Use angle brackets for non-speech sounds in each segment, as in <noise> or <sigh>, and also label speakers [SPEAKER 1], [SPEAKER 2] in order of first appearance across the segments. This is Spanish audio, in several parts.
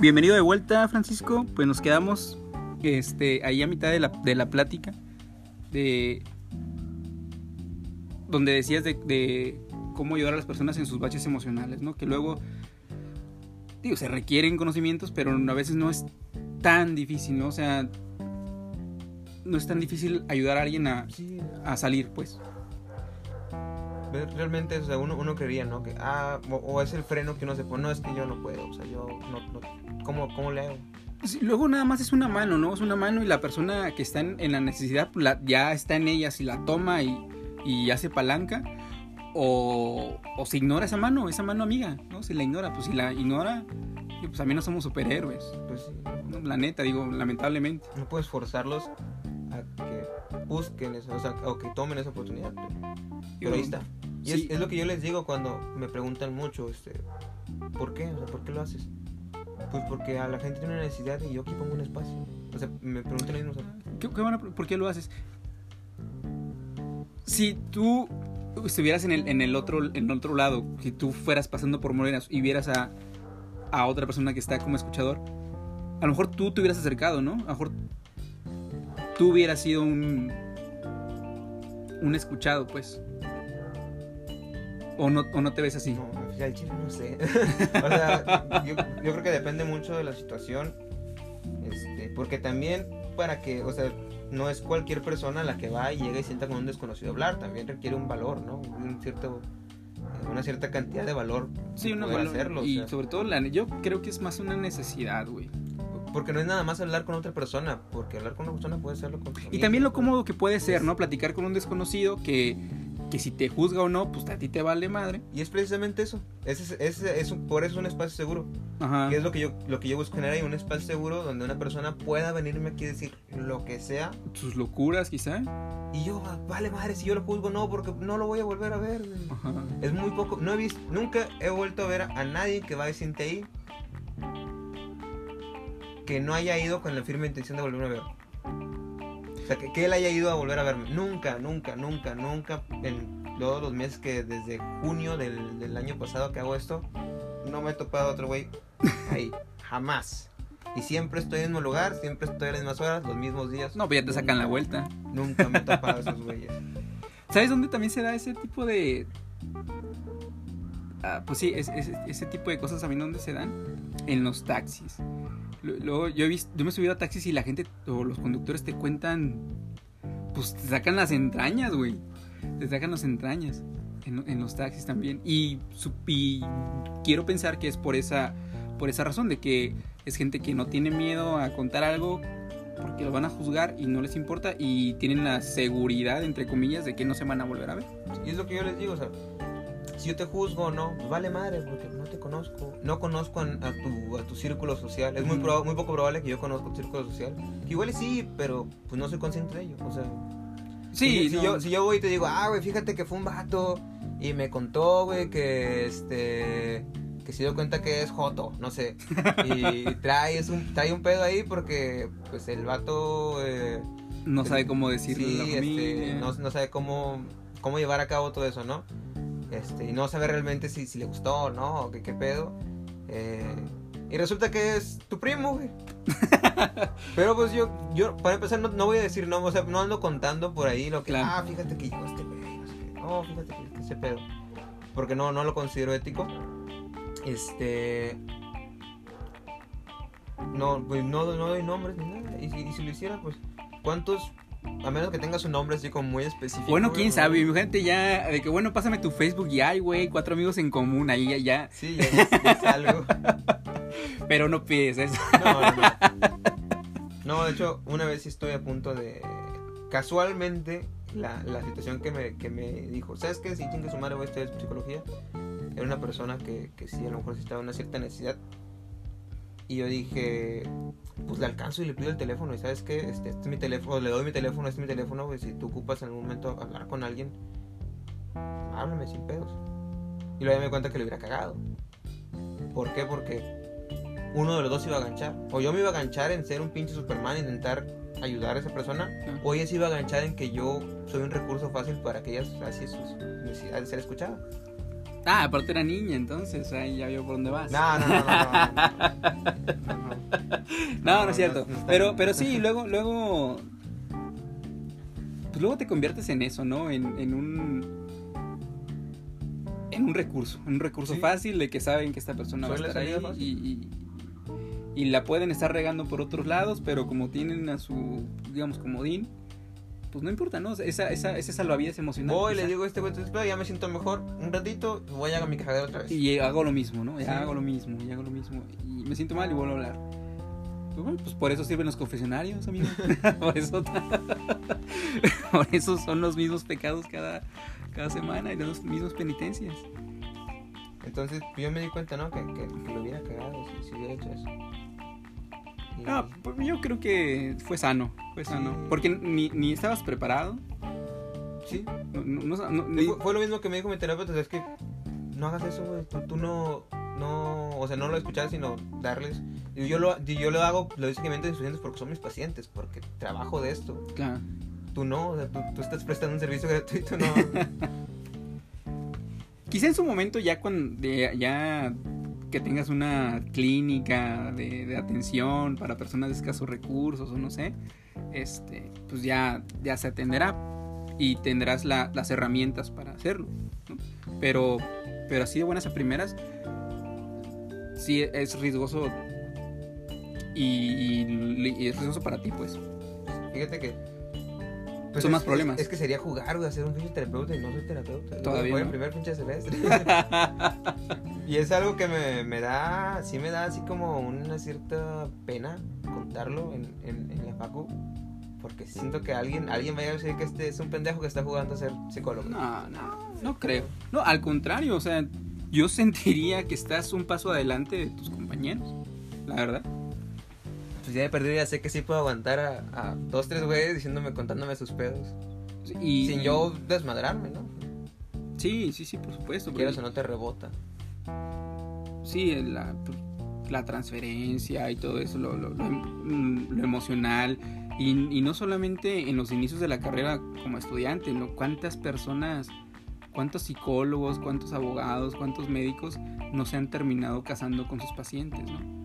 [SPEAKER 1] Bienvenido de vuelta, Francisco. Pues nos quedamos este, ahí a mitad de la, de la plática. De. Donde decías de, de cómo ayudar a las personas en sus baches emocionales, ¿no? Que luego. Digo, se requieren conocimientos, pero a veces no es tan difícil, ¿no? O sea. No es tan difícil ayudar a alguien a, a salir, pues.
[SPEAKER 2] Realmente, o sea, uno, uno creería, ¿no? Que, ah, o, o es el freno que uno se pone, no, es que yo no puedo, o sea, yo no, no ¿cómo, ¿cómo le hago?
[SPEAKER 1] Sí, luego nada más es una mano, ¿no? Es una mano y la persona que está en, en la necesidad pues, la- ya está en ella, si la toma y, y hace palanca, o, o se ignora esa mano, esa mano amiga, ¿no? Se la ignora, pues si la ignora, pues también no somos superhéroes,
[SPEAKER 2] Pues
[SPEAKER 1] la neta, digo, lamentablemente.
[SPEAKER 2] no puedes forzarlos a que busquen eso, o sea, o que tomen esa oportunidad. Pero ahí está. Y
[SPEAKER 1] Sí.
[SPEAKER 2] es, es lo que yo les digo cuando me preguntan mucho, este, ¿por qué? O sea, ¿por qué lo haces? Pues porque a la gente tiene una necesidad y yo aquí pongo un espacio. O sea, me preguntan mismo,
[SPEAKER 1] ¿Qué- qué van a- ¿Por qué lo haces? Si tú estuvieras en el, en el otro en otro lado, si tú fueras pasando por Morenas y vieras a, a otra persona que está como escuchador, a lo mejor tú te hubieras acercado, ¿no? A lo mejor tú hubieras sido un un escuchado, pues. O no, o no te ves así.
[SPEAKER 2] No, chile no sé. <laughs> o sea, yo, yo creo que depende mucho de la situación. Este, porque también para que, o sea, no es cualquier persona la que va y llega y sienta con un desconocido hablar. También requiere un valor, ¿no? Un cierto, una cierta cantidad de valor.
[SPEAKER 1] Sí, una valor-
[SPEAKER 2] hacerlo, o
[SPEAKER 1] y
[SPEAKER 2] sea.
[SPEAKER 1] sobre todo la, yo creo que es más una necesidad, güey.
[SPEAKER 2] Porque no es nada más hablar con otra persona. Porque hablar con una persona puede hacerlo con
[SPEAKER 1] Y también lo cómodo que puede ser, ¿no? Platicar con un desconocido que, que si te juzga o no, pues a ti te vale madre.
[SPEAKER 2] Y es precisamente eso. Ese, es- es un- por eso es un espacio seguro.
[SPEAKER 1] Ajá.
[SPEAKER 2] Que es lo que yo lo que yo busco generar ahí, un espacio seguro donde una persona pueda venirme aquí a decir lo que sea
[SPEAKER 1] Sus locuras, quizá.
[SPEAKER 2] y yo ah, vale madre si yo lo juzgo no porque no lo voy a volver a ver.
[SPEAKER 1] Ajá.
[SPEAKER 2] Es muy poco, no he visto, nunca he vuelto a ver a nadie que va y siente ahí que no haya ido con la firme intención de volverme a ver. O sea, que, que él haya ido a volver a verme. Nunca, nunca, nunca, nunca en todos los meses que desde junio del, del año pasado que hago esto, no me he topado a otro güey ahí. <laughs> Jamás. Y siempre estoy en el mismo lugar, siempre estoy a las mismas horas, los mismos días.
[SPEAKER 1] No, pues ya te sacan la vuelta.
[SPEAKER 2] Nunca me he <laughs> topado a esos güeyes.
[SPEAKER 1] ¿Sabes dónde también se da ese tipo de... Ah, pues sí, es- es- ese tipo de cosas también dónde se dan en los taxis. Lu- Luego yo he visto, yo me he subido a taxis y la gente o los conductores te cuentan, pues te sacan las entrañas, güey. Te sacan las entrañas en, en los taxis también. Y, y quiero pensar que es por esa, por esa razón de que es gente que no tiene miedo a contar algo porque lo van a juzgar y no les importa y tienen la seguridad, entre comillas, de que no se van a volver a ver.
[SPEAKER 2] Y es lo que yo les digo, o sea, si yo te juzgo o no, pues vale madre, porque no te conozco. No conozco a, a tu, a tu círculo social. Es muy, proba- muy poco probable que yo conozca tu círculo social. Que igual sí, pero pues no soy consciente de ello. O sea,
[SPEAKER 1] Sí,
[SPEAKER 2] si, yo, si yo voy y te digo, ah, güey, fíjate que fue un vato y me contó, güey, que este. que se dio cuenta que es Joto, no sé. <laughs> Y trae, un, trae un pedo ahí porque, pues el vato. eh,
[SPEAKER 1] no sabe cómo decirle
[SPEAKER 2] Sí, este, no, no sabe cómo, cómo llevar a cabo todo eso, ¿no? Este, y no sabe realmente si, si le gustó o no, o qué, qué pedo. Eh, y resulta que es tu primo, güey. <laughs> Pero pues yo, yo para empezar, no, no voy a decir no, o sea, no ando contando por ahí lo que,
[SPEAKER 1] Claro.
[SPEAKER 2] ah, fíjate que llegó este güey, no sé qué. No, fíjate que, que ese pedo. Porque no, no lo considero ético. Este. No, pues no, no doy nombres ni nada. Y si, y si lo hiciera, pues, ¿cuántos? A menos que tengas un nombre así como muy específico.
[SPEAKER 1] Bueno, quién sabe, imagínate ya, de que bueno, pásame tu Facebook y hay, güey, cuatro amigos en común, ahí ya, ya,
[SPEAKER 2] Sí, ya es, es algo. <laughs>
[SPEAKER 1] pero no pides eso.
[SPEAKER 2] No, no, no. No, de hecho, una vez sí estoy a punto de. Casualmente, la, la situación que me, que me dijo, ¿sabes qué? Si chingue su madre voy a estudiar psicología. Era una persona que, que sí, a lo mejor sí estaba en una cierta necesidad. Y yo dije, pues le alcanzo y le pido el teléfono. Y sabes qué, este, este es mi teléfono, le doy mi teléfono, este es mi teléfono. güey, si tú ocupas en algún momento hablar con alguien, háblame sin pedos. Y luego me di cuenta que le hubiera cagado. ¿Por qué? Porque uno de los dos iba a ganchar. O yo me iba a ganchar en ser un pinche Superman intentar ayudar a esa persona. O ella se iba a ganchar en que yo soy un recurso fácil para que ella sacie sus necesidades ser escuchada.
[SPEAKER 1] Ah, aparte era niña, entonces ahí ya vio por dónde vas.
[SPEAKER 2] No, no, no, no. No, no, <laughs>
[SPEAKER 1] es cierto. pero, pero sí, <laughs> luego, luego. Pues luego te conviertes en eso, ¿no? En, en un. En un recurso. En un recurso
[SPEAKER 2] Sí.
[SPEAKER 1] fácil de que saben que esta persona va a estar ahí. y, y la pueden estar regando por otros lados, pero como tienen a su, digamos, comodín, pues no importa, ¿no? Esa, esa, ese salvavidas emocional.
[SPEAKER 2] Voy,
[SPEAKER 1] quizá.
[SPEAKER 2] le digo a este güey, ya me siento mejor. Un ratito, voy a mi cagadero otra vez.
[SPEAKER 1] Y hago lo mismo, ¿no? Ya
[SPEAKER 2] Sí.
[SPEAKER 1] hago lo mismo, y hago lo mismo. Y me siento mal y vuelvo a hablar. Pues bueno, pues por eso sirven los confesionarios, amigo. <laughs> por eso <laughs> por eso son los mismos pecados cada, cada semana y las mismas penitencias.
[SPEAKER 2] Entonces, pues, yo me di cuenta, ¿no? Que, que, que lo hubiera cagado si, si hubiera hecho eso. Y-
[SPEAKER 1] Ah, pues yo creo que fue sano, fue sano. Porque ni, ni estabas preparado.
[SPEAKER 2] sí.
[SPEAKER 1] No, no- no- no- ni-
[SPEAKER 2] fue, lo mismo que me dijo mi terapeuta, es que no hagas eso, güey. Tú, tú no, no, o sea, no lo escuchar, sino darles. Y yo lo, yo lo hago, seguimiento a mis pacientes porque son mis pacientes, porque trabajo de esto.
[SPEAKER 1] claro.
[SPEAKER 2] Tú no, o sea, tú, tú estás prestando un servicio gratuito, no. <laughs>
[SPEAKER 1] Quizá en su momento ya cuando de- ya que tengas una clínica de, atención para personas de escasos recursos o no sé, este, pues ya, ya se atenderá y tendrás la- las herramientas para hacerlo. Pero, pero así de buenas a primeras, sí es riesgoso y- y es riesgoso para ti, pues.
[SPEAKER 2] Fíjate que. Pues
[SPEAKER 1] Son
[SPEAKER 2] es-
[SPEAKER 1] más problemas.
[SPEAKER 2] Es, es que sería jugar, güey, hacer un pinche terapeuta y no soy terapeuta.
[SPEAKER 1] Todavía
[SPEAKER 2] Voy
[SPEAKER 1] no.
[SPEAKER 2] en primer pinche semestre. <laughs> y es algo que me, me da, sí me da así como una cierta pena contarlo en, en, en la facu. Porque siento que alguien, alguien vaya a decir que este es un pendejo que está jugando a ser psicólogo.
[SPEAKER 1] No, no, no creo. No, al contrario, o sea, yo <laughs> sentiría que estás un paso adelante de tus compañeros, la verdad.
[SPEAKER 2] Pues ya de perdido ya sé que sí puedo aguantar a, a dos, tres güeyes diciéndome, contándome sus pedos.
[SPEAKER 1] Y,
[SPEAKER 2] Sin yo desmadrarme, ¿no?
[SPEAKER 1] Sí, sí, sí, por supuesto. Porque-
[SPEAKER 2] o no te rebota.
[SPEAKER 1] Sí, la, pues, la transferencia y todo eso, lo, lo- lo em- lo emocional. Y, y no solamente en los inicios de la carrera como estudiante, ¿no? ¿Cuántas personas, cuántos psicólogos, cuántos abogados, cuántos médicos no se han terminado casando con sus pacientes, ¿no?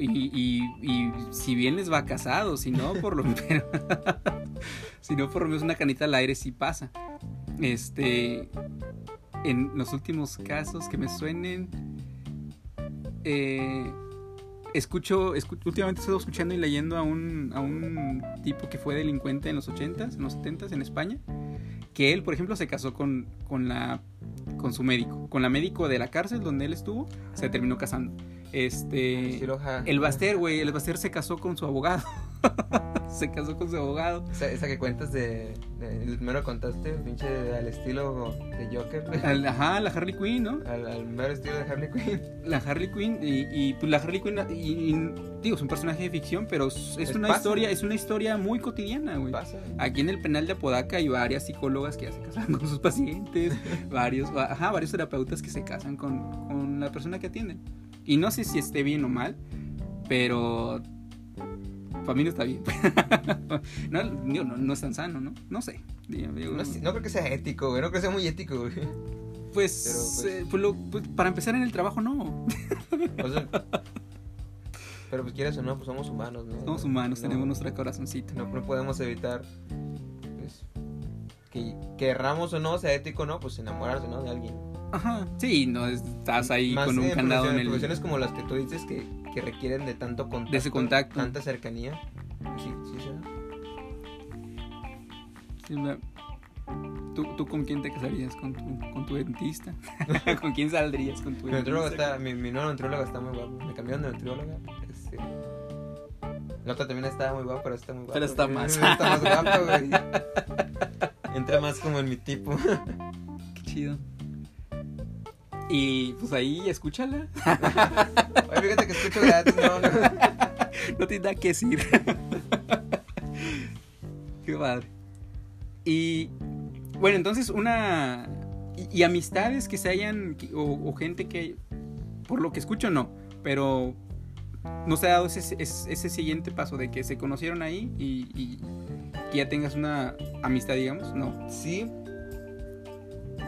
[SPEAKER 1] Y, si bien les va casado, si no, por lo <laughs> menos, si no, una canita al aire sí pasa. Este, en los últimos casos que me suenen, eh, escucho, escu- últimamente estado escuchando y leyendo a un, a un tipo que fue delincuente en los 80s, en los 70s en España, que él, por ejemplo, se casó con, con la con su médico, con la médico de la cárcel donde él estuvo, se terminó casando. Este el Baster, güey, el Baster se casó con su abogado. <laughs> se casó con su abogado.
[SPEAKER 2] Esa, esa que cuentas de, de- El mero contaste, pinche al estilo de Joker.
[SPEAKER 1] Al- ajá, la Harley Quinn, ¿no?
[SPEAKER 2] Al, al mero estilo de Harley Quinn.
[SPEAKER 1] La Harley Quinn y, y, pues la Harley Quinn y, y, digo es un personaje de ficción pero es, una
[SPEAKER 2] pasa.
[SPEAKER 1] historia es una historia muy cotidiana güey
[SPEAKER 2] Pasa.
[SPEAKER 1] aquí en el penal de Apodaca hay varias psicólogas que ya se casan <laughs> con sus pacientes varios ajá, varios terapeutas que se casan con, con la persona que atienden y no sé si esté bien o mal pero para mí no está bien <laughs> no, no, no es tan sano no no sé Digo,
[SPEAKER 2] No, creo que sea ético, güey. No creo que sea muy ético, güey.
[SPEAKER 1] pues,
[SPEAKER 2] pero, pues-
[SPEAKER 1] eh, pues lo- pues, para empezar en el trabajo no
[SPEAKER 2] O sea, pero pues quieras o no, pues somos humanos, ¿no?
[SPEAKER 1] somos humanos
[SPEAKER 2] No-
[SPEAKER 1] tenemos nuestro corazoncito
[SPEAKER 2] No, no podemos evitar, pues, que querramos o no, sea ético o no, pues enamorarse, ¿no? De alguien.
[SPEAKER 1] Ajá, sí, no estás ahí
[SPEAKER 2] Más
[SPEAKER 1] con un
[SPEAKER 2] en
[SPEAKER 1] candado en el...
[SPEAKER 2] profesiones como las que tú dices que, que requieren de tanto contacto.
[SPEAKER 1] De ese contacto.
[SPEAKER 2] Tanta cercanía. Sí, sí, sí.
[SPEAKER 1] ¿Tú, ¿Tú con quién te casarías? ¿Con tu, con tu dentista? <laughs> ¿Con quién saldrías con tu
[SPEAKER 2] Mi
[SPEAKER 1] dentista?
[SPEAKER 2] está, mi, mi nueva nutrióloga está muy guapa. Me cambiaron de nutrióloga. Este, la otra también estaba muy guapa, pero está muy guapa.
[SPEAKER 1] Pero está <laughs> más.
[SPEAKER 2] Está más guapa, güey. <laughs> Entra más como en mi tipo.
[SPEAKER 1] Qué chido. Y pues ahí, escúchala. <laughs>
[SPEAKER 2] Oye, fíjate que escucho gratis, no, no.
[SPEAKER 1] No tiene nada que decir. <laughs> Qué padre. Y bueno, entonces una... Y, y amistades que se hayan... O, o gente que... Por lo que escucho, no. Pero no se ha dado ese, ese, ese siguiente paso de que se conocieron ahí y, y que ya tengas una amistad, digamos. No.
[SPEAKER 2] Sí.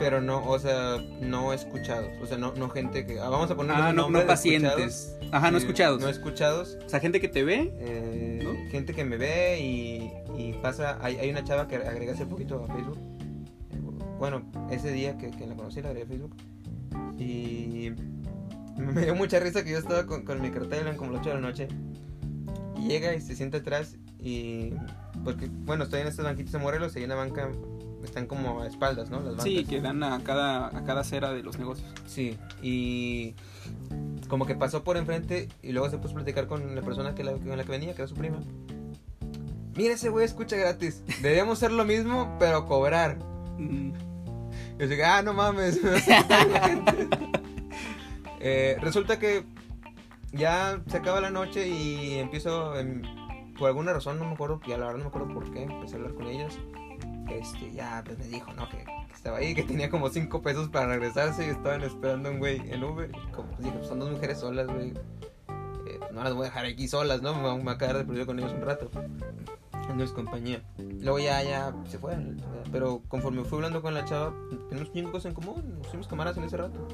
[SPEAKER 2] Pero no, o sea, no escuchados. O sea, no, no gente que. ah, vamos a poner
[SPEAKER 1] Ah, no, no pacientes. Ajá, no escuchados.
[SPEAKER 2] No escuchados.
[SPEAKER 1] O sea, gente que te ve.
[SPEAKER 2] eh,
[SPEAKER 1] ¿No?
[SPEAKER 2] Gente que me ve y, y pasa. Hay, hay una chava que agregué hace poquito a Facebook. Bueno, ese día que, que la conocí, la agregué a Facebook. Y <laughs> me dio mucha risa que yo estaba con, con mi cartel, eran como las 8 de la noche. Y llega y se sienta atrás y... Porque, bueno, estoy en estos banquitos de Morelos y hay una banca... Están como a espaldas, ¿no? Las bancas.
[SPEAKER 1] Sí, que dan a cada, a cada acera de los negocios.
[SPEAKER 2] Sí, y como que pasó por enfrente y luego se puso a platicar con la persona que la, con la que venía, que era su prima. Mira, ese güey escucha gratis. Deberíamos hacer lo mismo, pero cobrar.
[SPEAKER 1] Mm,
[SPEAKER 2] Y yo dije, ah, no mames. <laughs> Eh, resulta que ya se acaba la noche y empiezo, em, por alguna razón, no me acuerdo, ya la verdad no me acuerdo por qué, empecé a hablar con ellas. Este, ya, pues me dijo, ¿no? Que, que estaba ahí, que tenía como 5 pesos para regresarse y estaban esperando a un güey en Uber. Y como pues dije, pues son dos mujeres solas, güey. Eh, no las voy a dejar aquí solas, ¿no? Me voy a- quedar de perdido con ellos un rato. No es compañía. Luego ya, ya se fueron. Pero conforme fui hablando con la chava, tenemos cinco cosas en común. Nos fuimos camaradas en ese rato.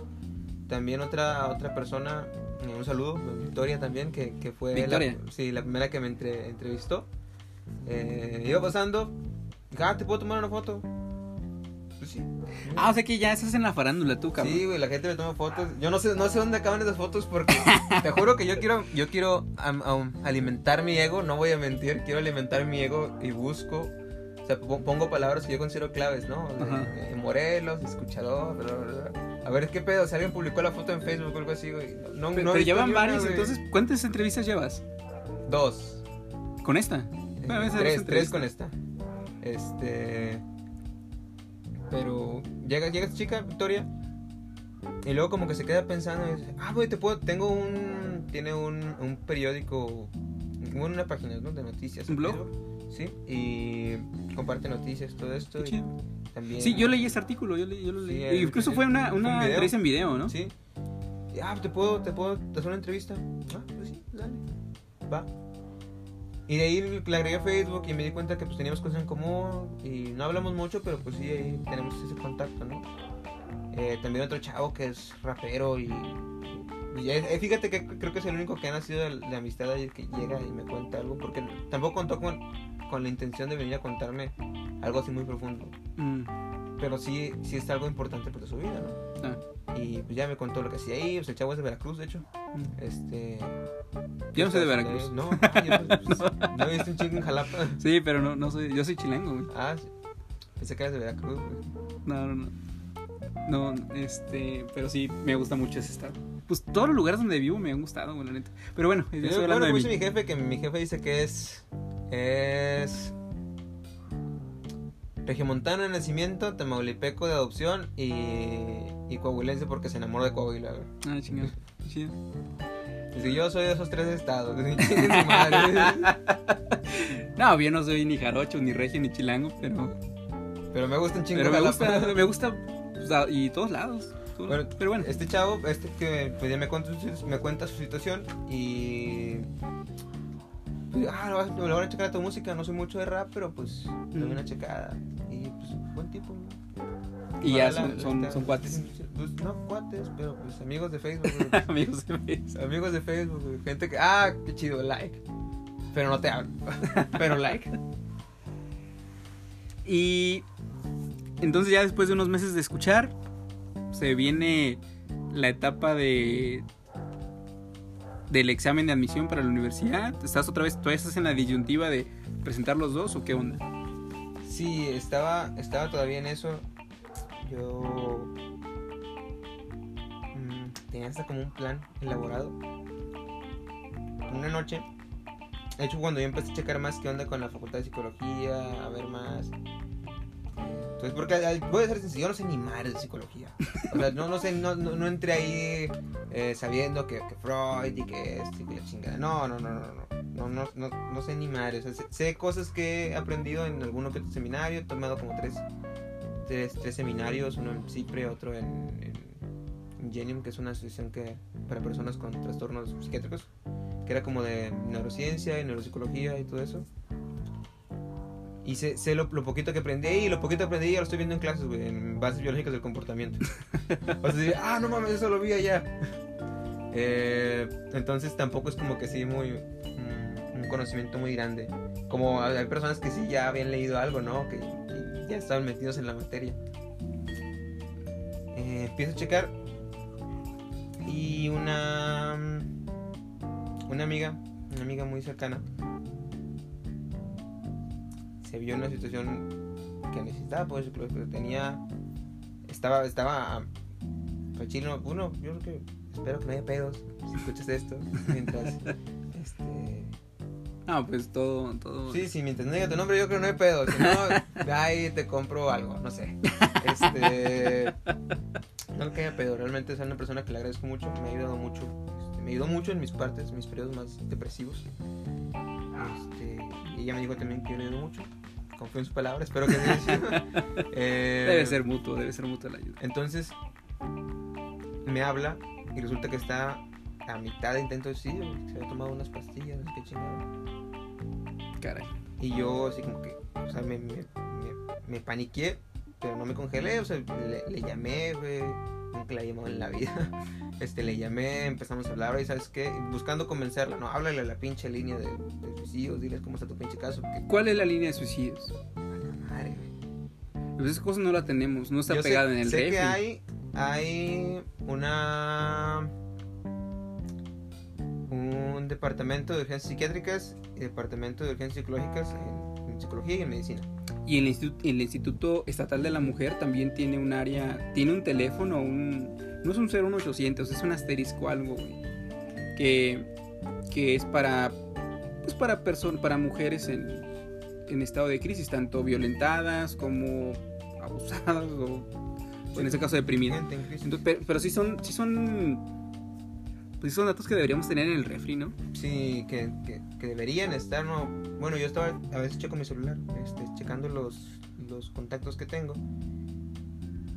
[SPEAKER 2] También otra otra persona, eh, un saludo, Victoria también, que, que fue
[SPEAKER 1] Victoria.
[SPEAKER 2] La, sí, la primera que me entre- entrevistó. Eh, iba pasando, dije, ah, ¿te puedo tomar una foto? Pues sí.
[SPEAKER 1] Ah, o sea que ya estás en la farándula tú, cabrón.
[SPEAKER 2] Sí, güey, la gente me toma fotos. Yo no sé, no sé dónde acaban esas fotos porque <laughs> te juro que yo quiero, yo quiero alimentar mi ego, no voy a mentir, quiero alimentar mi ego y busco, o sea, po- pongo palabras que yo considero claves, ¿no? De-
[SPEAKER 1] Ajá.
[SPEAKER 2] de Morelos, escuchador, bla, bla, bla. A ver, ¿qué pedo? Si alguien publicó la foto en Facebook o algo así, güey. No,
[SPEAKER 1] Pero,
[SPEAKER 2] no
[SPEAKER 1] pero llevan
[SPEAKER 2] ni una,
[SPEAKER 1] entonces, ¿cuántas entrevistas llevas?
[SPEAKER 2] Dos.
[SPEAKER 1] ¿Con esta? Bueno, esa es
[SPEAKER 2] tres, tres con esta. Este. Pero llega, llega esta chica, Victoria. Y luego como que se queda pensando y dice, ah, güey, te puedo, tengo un, tiene un, un periódico, bueno, una página, ¿no? De noticias.
[SPEAKER 1] ¿Un blog?
[SPEAKER 2] Sí, y comparte noticias, todo esto. Y también,
[SPEAKER 1] Sí, yo leí ese artículo, yo, leí, yo lo
[SPEAKER 2] Sí,
[SPEAKER 1] leí.
[SPEAKER 2] el-
[SPEAKER 1] Incluso fue una,
[SPEAKER 2] un
[SPEAKER 1] una
[SPEAKER 2] video.
[SPEAKER 1] entrevista en video, ¿no?
[SPEAKER 2] Sí. Y, ah, te puedo, te puedo hacer una entrevista. Ah, pues sí, dale. Va. Y de ahí le agregué a Facebook y me di cuenta que pues teníamos cosas en común y no hablamos mucho, pero pues sí, ahí tenemos ese contacto, ¿no? Eh, también otro chavo que es rapero y... eh, fíjate que creo que es el único que ha nacido de, de amistad ahí que llega y me cuenta algo, porque tampoco contó con, con la intención de venir a contarme algo así muy profundo,
[SPEAKER 1] Mm,
[SPEAKER 2] pero sí, sí es algo importante para su vida, ¿no?
[SPEAKER 1] ah,
[SPEAKER 2] Y pues ya me contó lo que hacía ahí, pues el chavo es de Veracruz, de hecho.
[SPEAKER 1] mm.
[SPEAKER 2] Este.
[SPEAKER 1] Yo no soy de Veracruz.
[SPEAKER 2] No, ay, yo, pues, <laughs> no. visto un chingo en Jalapa.
[SPEAKER 1] Sí, pero no, no soy, yo soy chilengo, güey.
[SPEAKER 2] Ah, sí. Pensé que eras de Veracruz, güey.
[SPEAKER 1] No, no, no. No, este, pero sí, me gusta mucho ese estado. Pues todos los lugares donde vivo me han gustado, güey, la neta. Pero bueno, yo estoy hablando de
[SPEAKER 2] mi jefe que mi jefe dice que es. Es. Regiomontano de nacimiento, tamaulipeco de adopción y. Y coahuilense porque se enamoró de Coahuila, güey.
[SPEAKER 1] Ah, chingado. Chido.
[SPEAKER 2] Dice, yo soy de esos tres estados. <laughs> <laughs>
[SPEAKER 1] No, yo no soy ni jarocho, ni regio, ni chilango, pero,
[SPEAKER 2] Pero me gusta un chingo
[SPEAKER 1] pero me gusta, me gusta, pues, a- y todos lados. todo-
[SPEAKER 2] Bueno,
[SPEAKER 1] pero bueno,
[SPEAKER 2] Este chavo, este que pues, ya me, cuenta, me cuenta su situación y. Ah, lo, vas- lo voy a checar a tu música. No soy mucho de rap, pero pues le doy
[SPEAKER 1] Mm.
[SPEAKER 2] una checada. Y pues, buen tipo. ¿no?
[SPEAKER 1] y ya son, son, cuates.
[SPEAKER 2] Pues, no, cuates, pero pues amigos de Facebook. <laughs> güey.
[SPEAKER 1] Amigos de Facebook.
[SPEAKER 2] amigos de Facebook, güey. Gente que, ah, qué chido, like. Pero no te hablo. <laughs> pero like.
[SPEAKER 1] Y entonces ya después de unos meses de escuchar, se viene la etapa de del examen de admisión para la universidad. ¿Estás otra vez, todavía estás en la disyuntiva de presentar los dos o qué onda?
[SPEAKER 2] Sí, estaba, estaba todavía en eso. Yo mm, tenía hasta como un plan elaborado. Una noche, de hecho cuando yo empecé a checar más qué onda con la facultad de psicología, a ver más. Entonces, porque a ser sencillo, yo no sé ni madre de psicología. O sea, no, no sé, no, no, no entré ahí eh, sabiendo que, que Freud y que esto chingada. No, no, no, no, no. No, no, no, no sé ni madre. Sé, cosas que he aprendido en que otro seminario. He tomado como tres, tres, seminarios, uno en CIPRE, otro en, en Genium, que es una asociación que para personas con trastornos psiquiátricos, que era como de neurociencia y neuropsicología y todo eso. Y sé, sé lo, lo poquito que aprendí y lo poquito que aprendí ya lo estoy viendo en clases, güey, en bases biológicas del comportamiento. <laughs> o sea, ah, no mames, eso lo vi allá. Eh, entonces tampoco es como que sí muy mm, un conocimiento muy grande. Como hay personas que sí ya habían leído algo, ¿no? Que, que ya estaban metidos en la materia. Eh, empiezo a checar y una una amiga, una amiga muy cercana se vio en una situación que necesitaba pues que tenía estaba estaba pues chino uno yo creo que espero que no haya pedos si escuchas esto <laughs> mientras este
[SPEAKER 1] Ah, pues todo, todo.
[SPEAKER 2] Sí, sí, mientras no diga tu nombre, yo creo que no hay pedos. Si no, <laughs> ahí te compro algo, no sé. Este. No que haya pedo, realmente es una persona que le agradezco mucho, me ha ayudado mucho. Este, me ayudó mucho en mis partes, mis periodos más depresivos. Este, y ella me dijo también que yo le ayudo mucho. Confío en su palabra, espero que sí. <laughs> eh,
[SPEAKER 1] Debe ser mutuo, debe ser mutuo la ayuda.
[SPEAKER 2] Entonces, me habla y resulta que está a mitad de intento de suicidio. Se había tomado unas pastillas, no sé qué chingada.
[SPEAKER 1] Caray.
[SPEAKER 2] Y yo así como que, o sea, me, me, me, me paniqué, pero no me congelé, o sea, le, le llamé, güey, nunca la he llamado en la vida. <laughs> Este, le llamé, empezamos a hablar, y sabes qué, buscando convencerla, no, háblale a la pinche línea de, de suicidios, diles cómo está tu pinche caso. Que,
[SPEAKER 1] ¿Cuál es la línea de suicidios?
[SPEAKER 2] madre, güey.
[SPEAKER 1] Pues esa cosa no la tenemos, no está
[SPEAKER 2] Yo sé-
[SPEAKER 1] pegada en el
[SPEAKER 2] sé
[SPEAKER 1] refri.
[SPEAKER 2] que hay, hay una un departamento de urgencias psiquiátricas y departamento de urgencias psicológicas en, en psicología y en medicina.
[SPEAKER 1] Y el instituto, el instituto Estatal de la Mujer también tiene un área, tiene un teléfono, un no es un 01800, es un asterisco algo, güey, que, que es para pues para para mujeres en, en estado de crisis, tanto violentadas como abusadas o en este caso deprimidas. Entonces, pero, pero sí son, sí son, pues son datos que deberíamos tener en el refri, ¿no?
[SPEAKER 2] Sí, que, que, que deberían estar, no. Bueno, yo estaba, a veces checo mi celular, este, checando los, los contactos que tengo.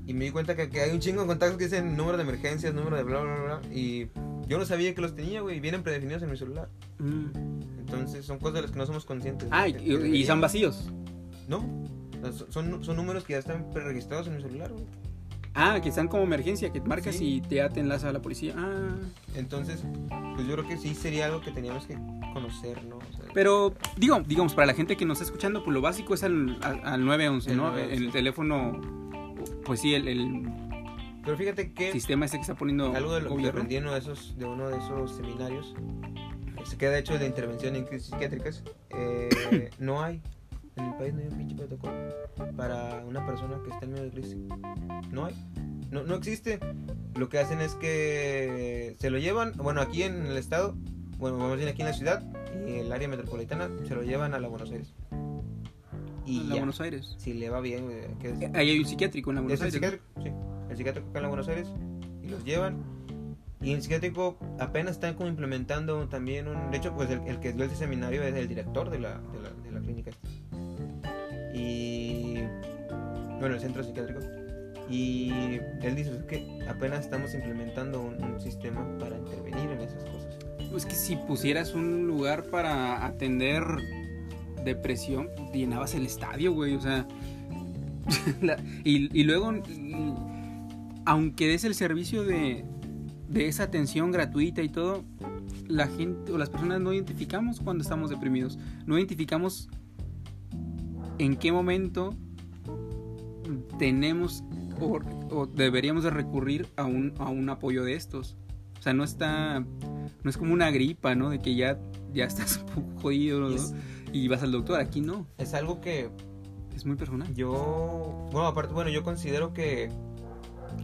[SPEAKER 2] Y me di cuenta que, que hay un chingo de contactos que dicen número de emergencias, número de bla, bla, bla. bla, Y yo no sabía que los tenía, güey. Vienen predefinidos en mi celular. Entonces son cosas de las que no somos conscientes.
[SPEAKER 1] Ah, y, y son vacíos.
[SPEAKER 2] No. Son- Son, son números que ya están preregistrados en mi celular, güey.
[SPEAKER 1] Ah, que están como emergencia, que marcas
[SPEAKER 2] Sí.
[SPEAKER 1] y te, ya te enlaza a la policía. Ah.
[SPEAKER 2] Entonces, pues yo creo que sí sería algo que teníamos que conocer, ¿no? O sea,
[SPEAKER 1] Pero, digo, digamos, para la gente que nos está escuchando, pues lo básico es al, al, al 911,
[SPEAKER 2] El
[SPEAKER 1] ¿no?
[SPEAKER 2] 911.
[SPEAKER 1] En el teléfono, pues sí, el, el
[SPEAKER 2] pero fíjate que
[SPEAKER 1] sistema este que está poniendo
[SPEAKER 2] algo de lo que aprendí en uno de esos, de uno de esos seminarios, se queda hecho de intervención en crisis psiquiátricas, eh, <coughs> no hay, en el país no hay un pinche protocolo para una persona que está en medio de crisis. No hay, no, no existe. Lo que hacen es que se lo llevan, bueno, aquí en el estado, bueno, vamos bien aquí en la ciudad y el área metropolitana, se lo llevan a la Buenos Aires. Y
[SPEAKER 1] En la
[SPEAKER 2] ya,
[SPEAKER 1] Buenos Aires.
[SPEAKER 2] si le va bien, güey, que es-
[SPEAKER 1] Ahí hay un psiquiátrico en la Buenos
[SPEAKER 2] es el
[SPEAKER 1] Aires.
[SPEAKER 2] psiquiátrico, sí. El psiquiátrico acá en la Buenos Aires. Y los llevan. Y en el psiquiátrico apenas están como implementando también un... De hecho, pues el, el que dio ese seminario es el director de la, de la, de la clínica. esta. Y... Bueno, el centro psiquiátrico. Y él dice "Es que apenas estamos implementando un, sistema para intervenir en esas cosas.
[SPEAKER 1] Pues que si pusieras un lugar para atender depresión, llenabas el estadio, güey, o sea... <laughs> y, luego, aunque des el servicio de, de esa atención gratuita y todo, la gente o las personas no identificamos cuando estamos deprimidos. No identificamos en qué momento tenemos o, o deberíamos de recurrir a un, a un apoyo de estos. O sea, no está, no es como una gripa, ¿no? De que ya, ya estás <laughs> un poco jodido ¿no?
[SPEAKER 2] Y es,
[SPEAKER 1] y vas al doctor. Aquí no,
[SPEAKER 2] es algo que
[SPEAKER 1] es muy personal.
[SPEAKER 2] yo... Bueno, aparte, bueno, yo considero que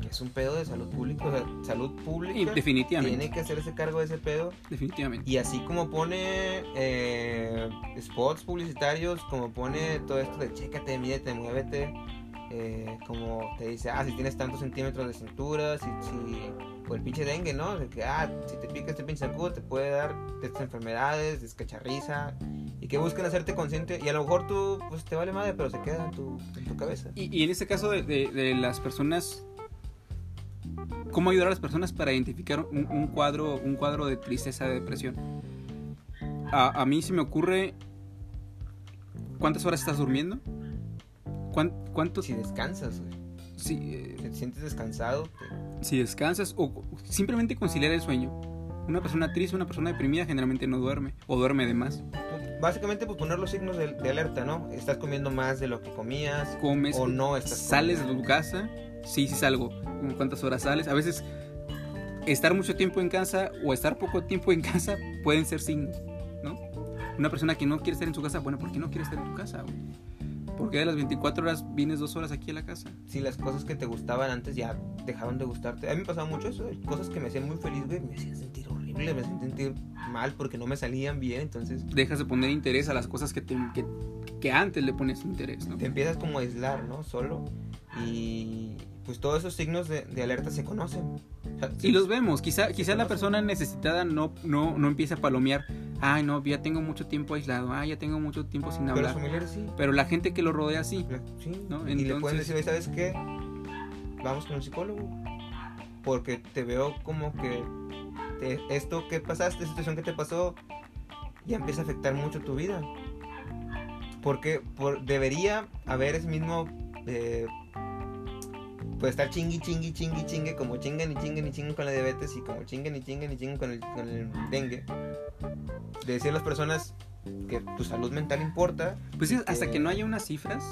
[SPEAKER 2] es un pedo de salud pública. O sea, salud pública...
[SPEAKER 1] Y definitivamente,
[SPEAKER 2] tiene que hacerse cargo de ese pedo.
[SPEAKER 1] definitivamente.
[SPEAKER 2] Y así como pone eh, spots publicitarios, como pone todo esto de chécate, mídete, muévete, eh, como te dice, ah, si tienes tantos centímetros de cintura, si, si o el pinche dengue, ¿no? De que, ah, si te pica este pinche zancudo te puede dar estas enfermedades, descacharriza, y que busquen hacerte consciente, y a lo mejor tú, pues te vale madre, pero se queda en tu, en tu cabeza.
[SPEAKER 1] Y, y en este caso de, de- de las personas, ¿cómo ayudar a las personas para identificar un, un cuadro, un cuadro de tristeza, de depresión? A, a mí se me ocurre ¿Cuántas horas estás durmiendo? ¿Cuán- ¿Cuánto?
[SPEAKER 2] Si descansas, güey.
[SPEAKER 1] Si, eh,
[SPEAKER 2] te sientes descansado, te-
[SPEAKER 1] si descansas o simplemente conciliar el sueño. Una persona triste, una persona deprimida generalmente no duerme o duerme de más.
[SPEAKER 2] pues, básicamente pues poner los signos de, de alerta, ¿no? Estás comiendo más de lo que comías.
[SPEAKER 1] Comes,
[SPEAKER 2] O no estás
[SPEAKER 1] sales de
[SPEAKER 2] comiendo.
[SPEAKER 1] tu casa. Sí, sí salgo. ¿Cómo ¿Cuántas horas sales? A veces estar mucho tiempo en casa o estar poco tiempo en <laughs> casa pueden ser signos, ¿no? Una persona que no quiere estar en su casa, bueno, ¿por qué no quiere estar en tu casa? ¿Por qué de las 24 horas vienes dos horas aquí a la casa?
[SPEAKER 2] Si las cosas que te gustaban antes ya dejaron de gustarte. A mí me pasaba mucho eso. Cosas que me hacían muy feliz, güey, me hacían sentir horrible, me hacían sentir mal porque no me salían bien. Entonces
[SPEAKER 1] Dejas de poner interés a las cosas que, te- que, que antes le pones interés, ¿no?
[SPEAKER 2] te empiezas como a aislar, ¿no? Solo. Y pues todos esos signos de, de alerta se conocen. O sea,
[SPEAKER 1] Y los vemos. Quizá, quizá la persona necesitada no, no, no empiece a palomear. Ay, no, ya tengo mucho tiempo aislado. Ay, ya tengo mucho tiempo sin
[SPEAKER 2] Pero los
[SPEAKER 1] hablar.
[SPEAKER 2] familiares sí.
[SPEAKER 1] Pero la gente que lo rodea sí.
[SPEAKER 2] Sí,
[SPEAKER 1] ¿No?
[SPEAKER 2] y le pueden
[SPEAKER 1] Entonces-
[SPEAKER 2] decir, "Oye, ¿sabes qué? Vamos con el psicólogo. Porque te veo como que te- esto que pasaste, esta situación que te pasó, ya empieza a afectar mucho tu vida. Porque por, debería haber ese mismo... eh, pues estar chingui, chingui, chingui, chingue, como chingan y chingan y chingan con la diabetes y como chingan y chingan y chingan con el, con el dengue. De decir a las personas que tu salud mental importa
[SPEAKER 1] Pues sí, hasta
[SPEAKER 2] que-
[SPEAKER 1] que no haya unas cifras,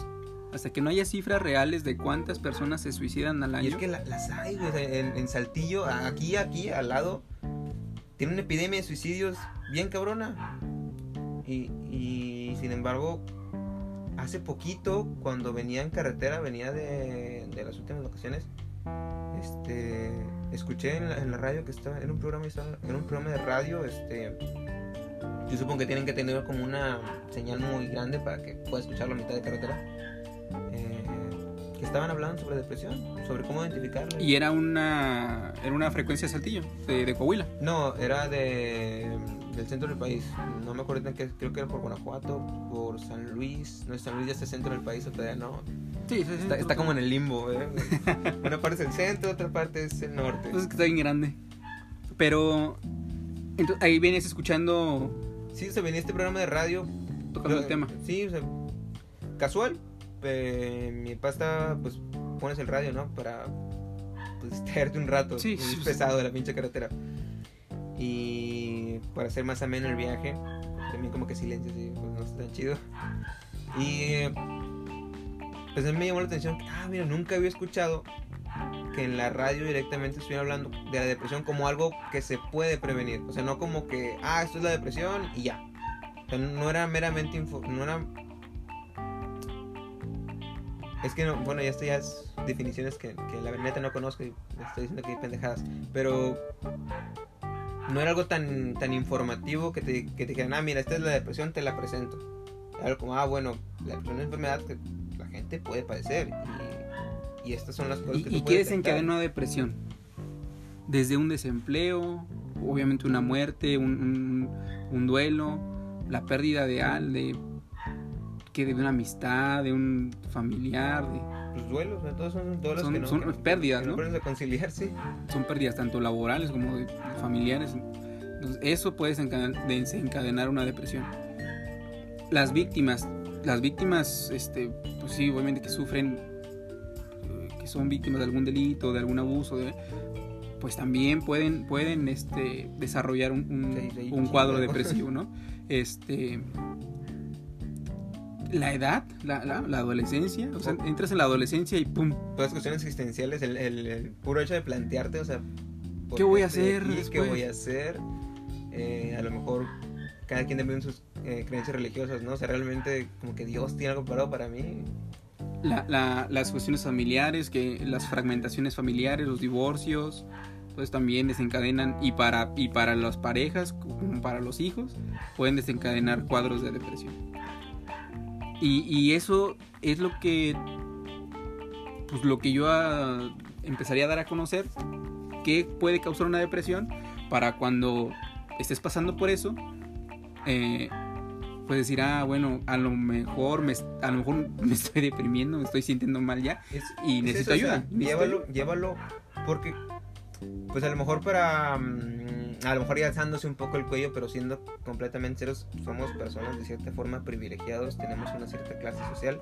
[SPEAKER 1] hasta que no haya cifras reales de cuántas personas se suicidan al año.
[SPEAKER 2] Y es que la- las hay, o sea, En, en Saltillo, aquí, aquí, al lado, tiene una epidemia de suicidios bien cabrona. Y, y, sin embargo, hace poquito, cuando venía en carretera, venía de, de las últimas vacaciones, este, escuché en la, en la radio que estaba, en un programa, estaba- en un programa de radio, este, yo supongo que tienen que tener como una señal muy grande para que pueda escucharlo a mitad de carretera. eh, que estaban hablando sobre depresión, sobre cómo identificarla.
[SPEAKER 1] Y era una, era una frecuencia de saltillo, de, de Coahuila.
[SPEAKER 2] No, era de del centro del país. No me acuerdo en qué, creo que era por Guanajuato, por San Luis. No, San Luis ya está centro del país, o todavía no.
[SPEAKER 1] Sí, sí, sí.
[SPEAKER 2] Está, está como en el limbo, ¿eh? <laughs> Una parte es el centro, otra parte es el norte.
[SPEAKER 1] Entonces que está bien grande. Pero entonces, ahí vienes escuchando,
[SPEAKER 2] Sí, se venía este programa de radio.
[SPEAKER 1] tocando el tema.
[SPEAKER 2] Sí, o sea, casual. eh, mi pasta, pues pones el radio, ¿no? Para pues, <laughs> un rato.
[SPEAKER 1] Sí,
[SPEAKER 2] es pesado de la pinche carretera. Y para hacer más ameno el viaje, también como que silencio, sí, pues no está tan chido. Y pues a mí me llamó la atención ah, mira, nunca había escuchado que en la radio directamente estuvieran hablando de la depresión como algo que se puede prevenir. O sea, no como que, ah, esto es la depresión y ya. No era meramente info, no era... Es que, no, bueno, ya esto ya es definiciones que, que la neta no conozco y estoy diciendo que hay pendejadas. Pero no era algo tan, tan informativo que te, que te dijeran, ah, mira, esta es la depresión, te la presento. Era algo como, ah, bueno, la depresión es una enfermedad que la gente puede padecer. Y, y estas son las cosas
[SPEAKER 1] ¿Y,
[SPEAKER 2] que
[SPEAKER 1] y
[SPEAKER 2] tú
[SPEAKER 1] qué
[SPEAKER 2] puedes
[SPEAKER 1] desencadena una depresión? Desde un desempleo, obviamente una muerte, un, un- un duelo, la pérdida de de que de una amistad, de un familiar, de-
[SPEAKER 2] Los duelos, ¿no? todos son duelos
[SPEAKER 1] Son-
[SPEAKER 2] que no,
[SPEAKER 1] son
[SPEAKER 2] que-
[SPEAKER 1] pérdidas,
[SPEAKER 2] que no reconciliar, sí.
[SPEAKER 1] son pérdidas tanto laborales como familiares. Entonces, eso puede desencadenar, desencadenar una depresión. Las víctimas, las víctimas, este, pues sí, obviamente que sufren, eh, que son víctimas de algún delito, de algún abuso, de- pues también pueden, pueden este, desarrollar un, cuadro depresivo, ¿no? <laughs> Este, la edad, la, la- la adolescencia, o sea, entras en la adolescencia y pum,
[SPEAKER 2] Todas cuestiones existenciales, el, el- el puro hecho de plantearte, o sea, ¿por
[SPEAKER 1] ¿Qué voy a hacer
[SPEAKER 2] aquí? ¿Qué voy a hacer? Eh, a lo mejor cada quien depende de sus eh, creencias religiosas, ¿no? O sea, realmente como que Dios tiene algo preparado para mí.
[SPEAKER 1] la- la- las cuestiones familiares, que las fragmentaciones familiares, los divorcios, pues también desencadenan y para y para las parejas como para los hijos pueden desencadenar cuadros de depresión. Y, y eso es lo que pues lo que yo ah, empezaría a dar a conocer que puede causar una depresión para cuando estés pasando por eso eh, puedes decir ah bueno a lo mejor me a lo mejor <laughs> me estoy deprimiendo me estoy sintiendo mal ya
[SPEAKER 2] Es-
[SPEAKER 1] y
[SPEAKER 2] es
[SPEAKER 1] necesito
[SPEAKER 2] eso, o sea,
[SPEAKER 1] ayuda
[SPEAKER 2] llévalo, llévalo, porque, pues a lo mejor para mm, a lo mejor ya alzándose un poco el cuello, pero siendo completamente serios, somos personas de cierta forma privilegiados, tenemos una cierta clase social.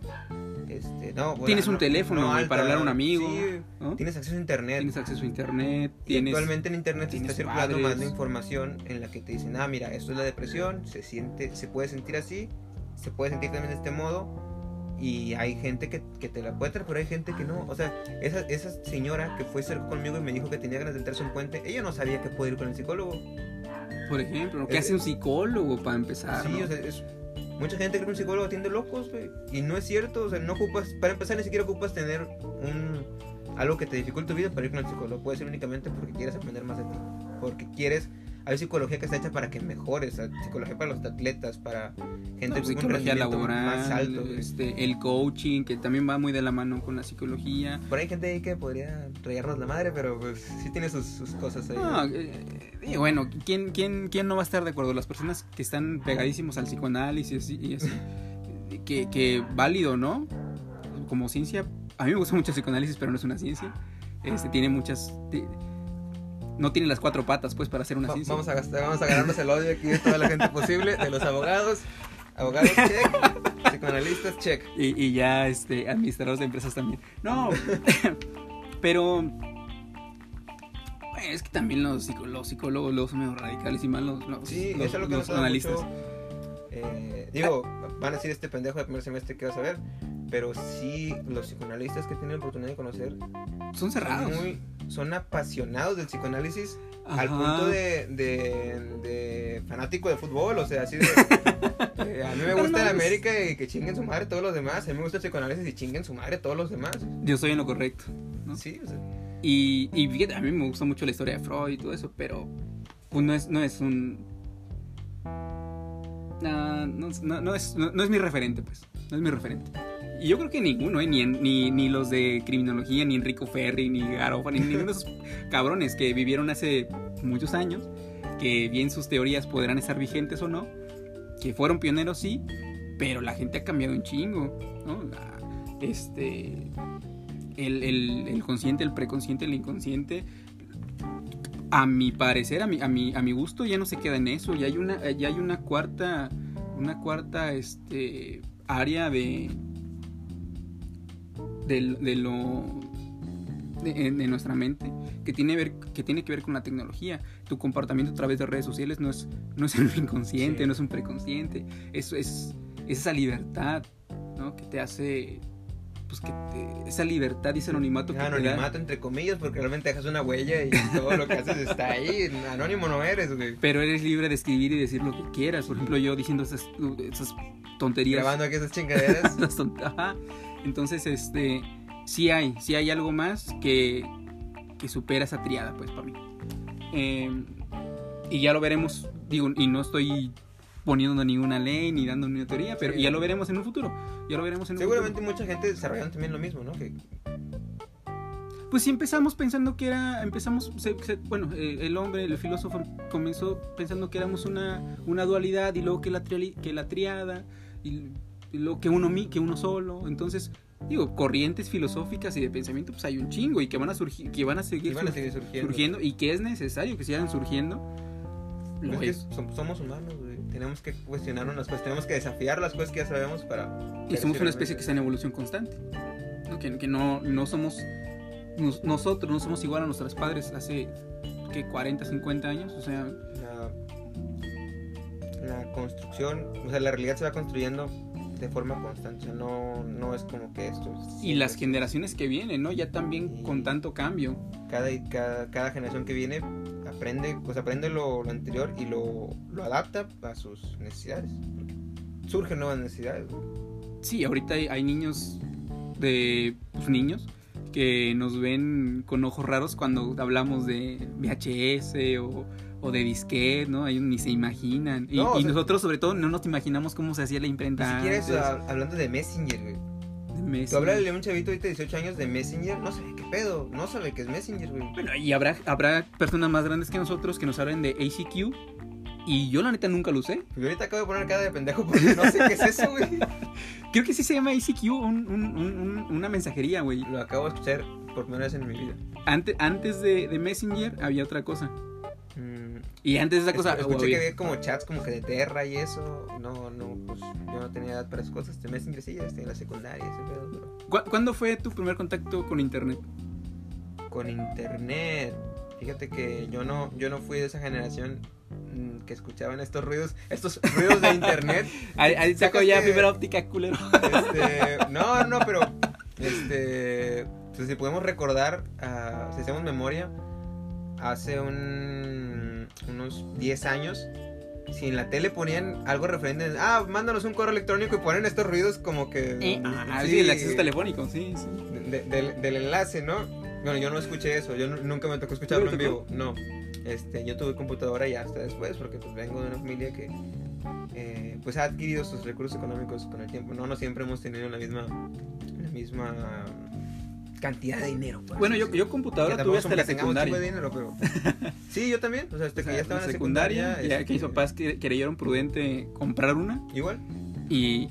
[SPEAKER 2] Este, no, bueno,
[SPEAKER 1] Tienes un
[SPEAKER 2] no-
[SPEAKER 1] teléfono,
[SPEAKER 2] no
[SPEAKER 1] güey,
[SPEAKER 2] alta,
[SPEAKER 1] para hablar a un amigo,
[SPEAKER 2] sí,
[SPEAKER 1] ¿no?
[SPEAKER 2] Tienes acceso a internet.
[SPEAKER 1] Tienes acceso a internet,
[SPEAKER 2] Y actualmente en internet se está circulando más de información en la que te dicen, ah, mira, esto es la depresión, se siente, se puede sentir así, se puede sentir también de este modo, y hay gente que, que te la puede traer, pero hay gente que no. O sea, esa, esa señora que fue cerca conmigo y me dijo que tenía ganas de entrarse a un puente, ella no sabía que puede ir con el psicólogo.
[SPEAKER 1] Por ejemplo, ¿qué
[SPEAKER 2] Eh,
[SPEAKER 1] hace un psicólogo para empezar?
[SPEAKER 2] sí,
[SPEAKER 1] no?
[SPEAKER 2] o sea, es, mucha gente cree que un psicólogo atiende locos, güey, y no es cierto, o sea, no ocupas, para empezar ni siquiera ocupas tener un algo que te dificulte tu vida para ir con el psicólogo, puede ser únicamente porque quieres aprender más de ti, porque quieres hay psicología que está hecha para que mejores, psicología para los atletas, para gente
[SPEAKER 1] No,
[SPEAKER 2] un
[SPEAKER 1] psicología laboral,
[SPEAKER 2] más alto.
[SPEAKER 1] este, el coaching, que también va muy de la mano con la psicología.
[SPEAKER 2] Por ahí hay gente ahí que podría rayarnos la madre, pero pues sí tiene sus, sus cosas ahí.
[SPEAKER 1] No, eh, eh, bueno, ¿quién, quién, ¿quién no va a estar de acuerdo? Las personas que están pegadísimos al psicoanálisis y así, que, que válido, ¿no? Como ciencia, a mí me gusta mucho el psicoanálisis, pero no es una ciencia. Este, tiene muchas... no tiene las cuatro patas, pues, para hacer una ciencia.
[SPEAKER 2] vamos a gastar, vamos a ganarnos el odio aquí de toda la gente posible, de los abogados, abogados check, psicoanalistas check.
[SPEAKER 1] Y, y ya este administradores de empresas también. No, <laughs> pero es que también los, los psicólogos luego son medio radicales y más los, los,
[SPEAKER 2] Sí,
[SPEAKER 1] los-
[SPEAKER 2] eso es lo que
[SPEAKER 1] los analistas.
[SPEAKER 2] mucho. Eh, digo, van a decir este pendejo de primer semestre que vas a ver, pero sí, los psicoanalistas que tienen la oportunidad de conocer
[SPEAKER 1] Son cerrados.
[SPEAKER 2] son, muy, son apasionados del psicoanálisis al punto de, de, de fanático de fútbol, o sea, así de... <laughs> eh, a mí me gusta el. América y que chinguen su madre todos los demás, a mí me gusta el psicoanálisis y chinguen su madre todos los demás.
[SPEAKER 1] Yo estoy en lo correcto. ¿no?
[SPEAKER 2] Sí, o sea,
[SPEAKER 1] Y, y fíjate, a mí me gusta mucho la historia de Freud y todo eso, pero pues no es, no es un... No, no, no- no es, no, no es mi referente, pues. No es mi referente. Y yo creo que ninguno, ¿eh? ni, ni, ni los de criminología, ni Enrico Ferri, ni Garofa, ni ninguno de esos <laughs> cabrones que vivieron hace muchos años, que bien sus teorías podrán estar vigentes o no, que fueron pioneros, sí, pero la gente ha cambiado un chingo, ¿no? La- este el, el- el consciente, el preconsciente, el inconsciente, a mi parecer, a mi, a mi, a mi gusto, ya no se queda en eso. Ya hay una, ya hay una cuarta, una cuarta este, área de, de, de lo de, de nuestra mente que tiene, ver, que tiene que ver con la tecnología. Tu comportamiento a través de redes sociales no es, no es <laughs> un inconsciente,
[SPEAKER 2] Sí.
[SPEAKER 1] no es un preconsciente. Eso es, es esa libertad ¿no? que te hace. Pues que te- esa libertad y ese anonimato que te da.
[SPEAKER 2] anonimato entre comillas porque realmente dejas una huella y <laughs> todo lo que haces está ahí, anónimo no eres, güey.
[SPEAKER 1] Pero eres libre de escribir y decir lo que quieras. Por ejemplo, yo diciendo esas, esas tonterías.
[SPEAKER 2] Grabando aquí esas chingaderas. <laughs>
[SPEAKER 1] Ajá. Entonces, este. Sí hay, sí hay algo más que, que supera esa triada, pues, para mí. Eh, y ya lo veremos. Digo, y no estoy poniendo ninguna ley ni dando ninguna teoría, pero
[SPEAKER 2] Sí.
[SPEAKER 1] ya lo veremos en un futuro. Ya lo veremos en un
[SPEAKER 2] Seguramente mucha gente desarrollando también lo mismo, ¿no? Que
[SPEAKER 1] Pues sí empezamos pensando que era, empezamos, se- se- bueno, eh, el hombre, el filósofo comenzó pensando que éramos una, una dualidad y luego que la, que la triada y, luego que uno, que uno solo. Entonces, digo, corrientes filosóficas y de pensamiento pues hay un chingo y que van a surgir, que van a seguir,
[SPEAKER 2] y van a
[SPEAKER 1] sur-
[SPEAKER 2] seguir surgiendo.
[SPEAKER 1] surgiendo y que es necesario que sigan surgiendo. Lo
[SPEAKER 2] Es que
[SPEAKER 1] es.
[SPEAKER 2] som- somos humanos, güey. Tenemos que cuestionarnos las cosas, tenemos que desafiar las cosas que ya sabemos para...
[SPEAKER 1] Y somos una especie que está en evolución constante. Que, que no, no somos. nos- nosotros no somos igual a nuestros padres hace que 40, 50 años. O sea,
[SPEAKER 2] La, la construcción, o sea, la realidad se va construyendo de forma constante, o sea, no, no es como que esto... es
[SPEAKER 1] y las generaciones que vienen, ¿no? Ya también con tanto cambio.
[SPEAKER 2] cada, cada, cada generación que viene aprende, pues aprende lo, lo anterior y lo, lo adapta a sus necesidades. surgen nuevas necesidades.
[SPEAKER 1] Sí, ahorita hay, hay niños de pues, niños que nos ven con ojos raros cuando hablamos de VHS o, o de disquete, ¿no? Ellos ni se imaginan. Y,
[SPEAKER 2] No,
[SPEAKER 1] y
[SPEAKER 2] sea-
[SPEAKER 1] nosotros, sobre todo, no nos imaginamos cómo se hacía la
[SPEAKER 2] Ni
[SPEAKER 1] imprenta.
[SPEAKER 2] siquiera eso, hab- hablando de Messenger, güey.
[SPEAKER 1] de Messenger.
[SPEAKER 2] Tú háblale a un chavito ahorita de 18 años de Messenger, no sabe qué pedo, no sabe qué es Messenger, güey.
[SPEAKER 1] Bueno, y habrá, habrá personas más grandes que nosotros que nos hablen de ACQ. Y yo, la neta, nunca lo usé.
[SPEAKER 2] Yo ahorita acabo de poner cara de pendejo porque no sé qué es eso, güey. <laughs>
[SPEAKER 1] Creo que sí se llama ACQ, un- un- un- un- una mensajería, güey.
[SPEAKER 2] Lo acabo de escuchar por primera vez en mi vida.
[SPEAKER 1] Antes, antes de, de Messenger había otra cosa.
[SPEAKER 2] Mm,
[SPEAKER 1] Y antes esa cosa.
[SPEAKER 2] escuché que había como chats como que de Terra y eso. No, no, pues yo no tenía edad para esas cosas. De Messenger sí, ya en la secundaria, ese pedo, pero
[SPEAKER 1] ¿cu- ¿Cuándo fue tu primer contacto con internet?
[SPEAKER 2] con internet. Fíjate que yo no, yo no fui de esa generación mm, que escuchaban estos ruidos, estos ruidos de internet. <laughs>
[SPEAKER 1] Ahí, sacó ya fibra óptica, culero.
[SPEAKER 2] Este, <laughs> no, no, pero este, pues si podemos recordar, ah, si hacemos memoria, hace un, unos 10 años, si en la tele ponían algo referente, ah, mándanos un correo electrónico y ponen estos ruidos como que...
[SPEAKER 1] Eh, ah, sí,
[SPEAKER 2] sí,
[SPEAKER 1] el acceso telefónico, sí, sí.
[SPEAKER 2] de- del, del enlace, ¿no? Bueno, yo no escuché eso, yo nu- nunca me tocó escucharlo
[SPEAKER 1] ¿No
[SPEAKER 2] en vivo, no. Este, yo tuve computadora ya hasta después, porque pues vengo de una familia que eh, pues ha adquirido sus recursos económicos con el tiempo. No, no siempre hemos tenido la misma, la misma cantidad de dinero. por
[SPEAKER 1] Bueno, yo, yo computadora tuve hasta la secundaria.
[SPEAKER 2] chingo de dinero, pero... <laughs> Sí, yo también, o sea, hasta
[SPEAKER 1] O
[SPEAKER 2] que
[SPEAKER 1] sea,
[SPEAKER 2] ya estaba en la
[SPEAKER 1] secundaria,
[SPEAKER 2] secundaria.
[SPEAKER 1] ya que mis
[SPEAKER 2] este,
[SPEAKER 1] papás que- creyeron prudente comprar una.
[SPEAKER 2] Igual.
[SPEAKER 1] Y,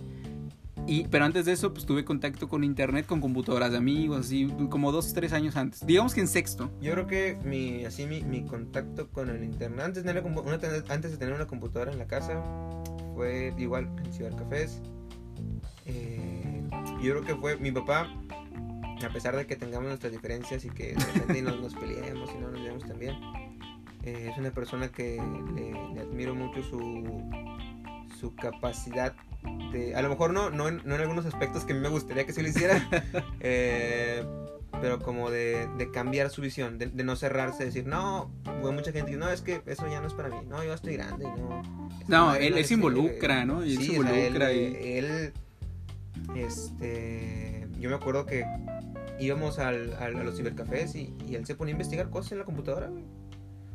[SPEAKER 1] y, pero antes de eso, pues tuve contacto con internet, con computadoras de amigos, así como dos, tres años antes. Digamos que en sexto.
[SPEAKER 2] Yo creo que mi, así mi, mi contacto con el internet, antes de, tener una antes de tener una computadora en la casa, fue igual en cibercafés. Eh, yo creo que fue mi papá, a pesar de que tengamos nuestras diferencias y que de repente nos, nos peleemos y no nos llevamos tan bien, eh, es una persona que le, le admiro mucho su, su capacidad de, a lo mejor no, no, en, no en algunos aspectos que a mí me gustaría que se lo hiciera, <laughs> eh, pero como de, de cambiar su visión, de, de no cerrarse, decir, no, bueno, mucha gente dice, no, es que eso ya no es para mí, no, yo estoy grande, no.
[SPEAKER 1] No, él,
[SPEAKER 2] no
[SPEAKER 1] él se
[SPEAKER 2] sirve".
[SPEAKER 1] involucra, ¿no? Él
[SPEAKER 2] Sí,
[SPEAKER 1] se
[SPEAKER 2] o sea, él,
[SPEAKER 1] involucra y...
[SPEAKER 2] él, este, yo me acuerdo que íbamos al, al- a los cibercafés y, y él se ponía a investigar cosas en la computadora, güey.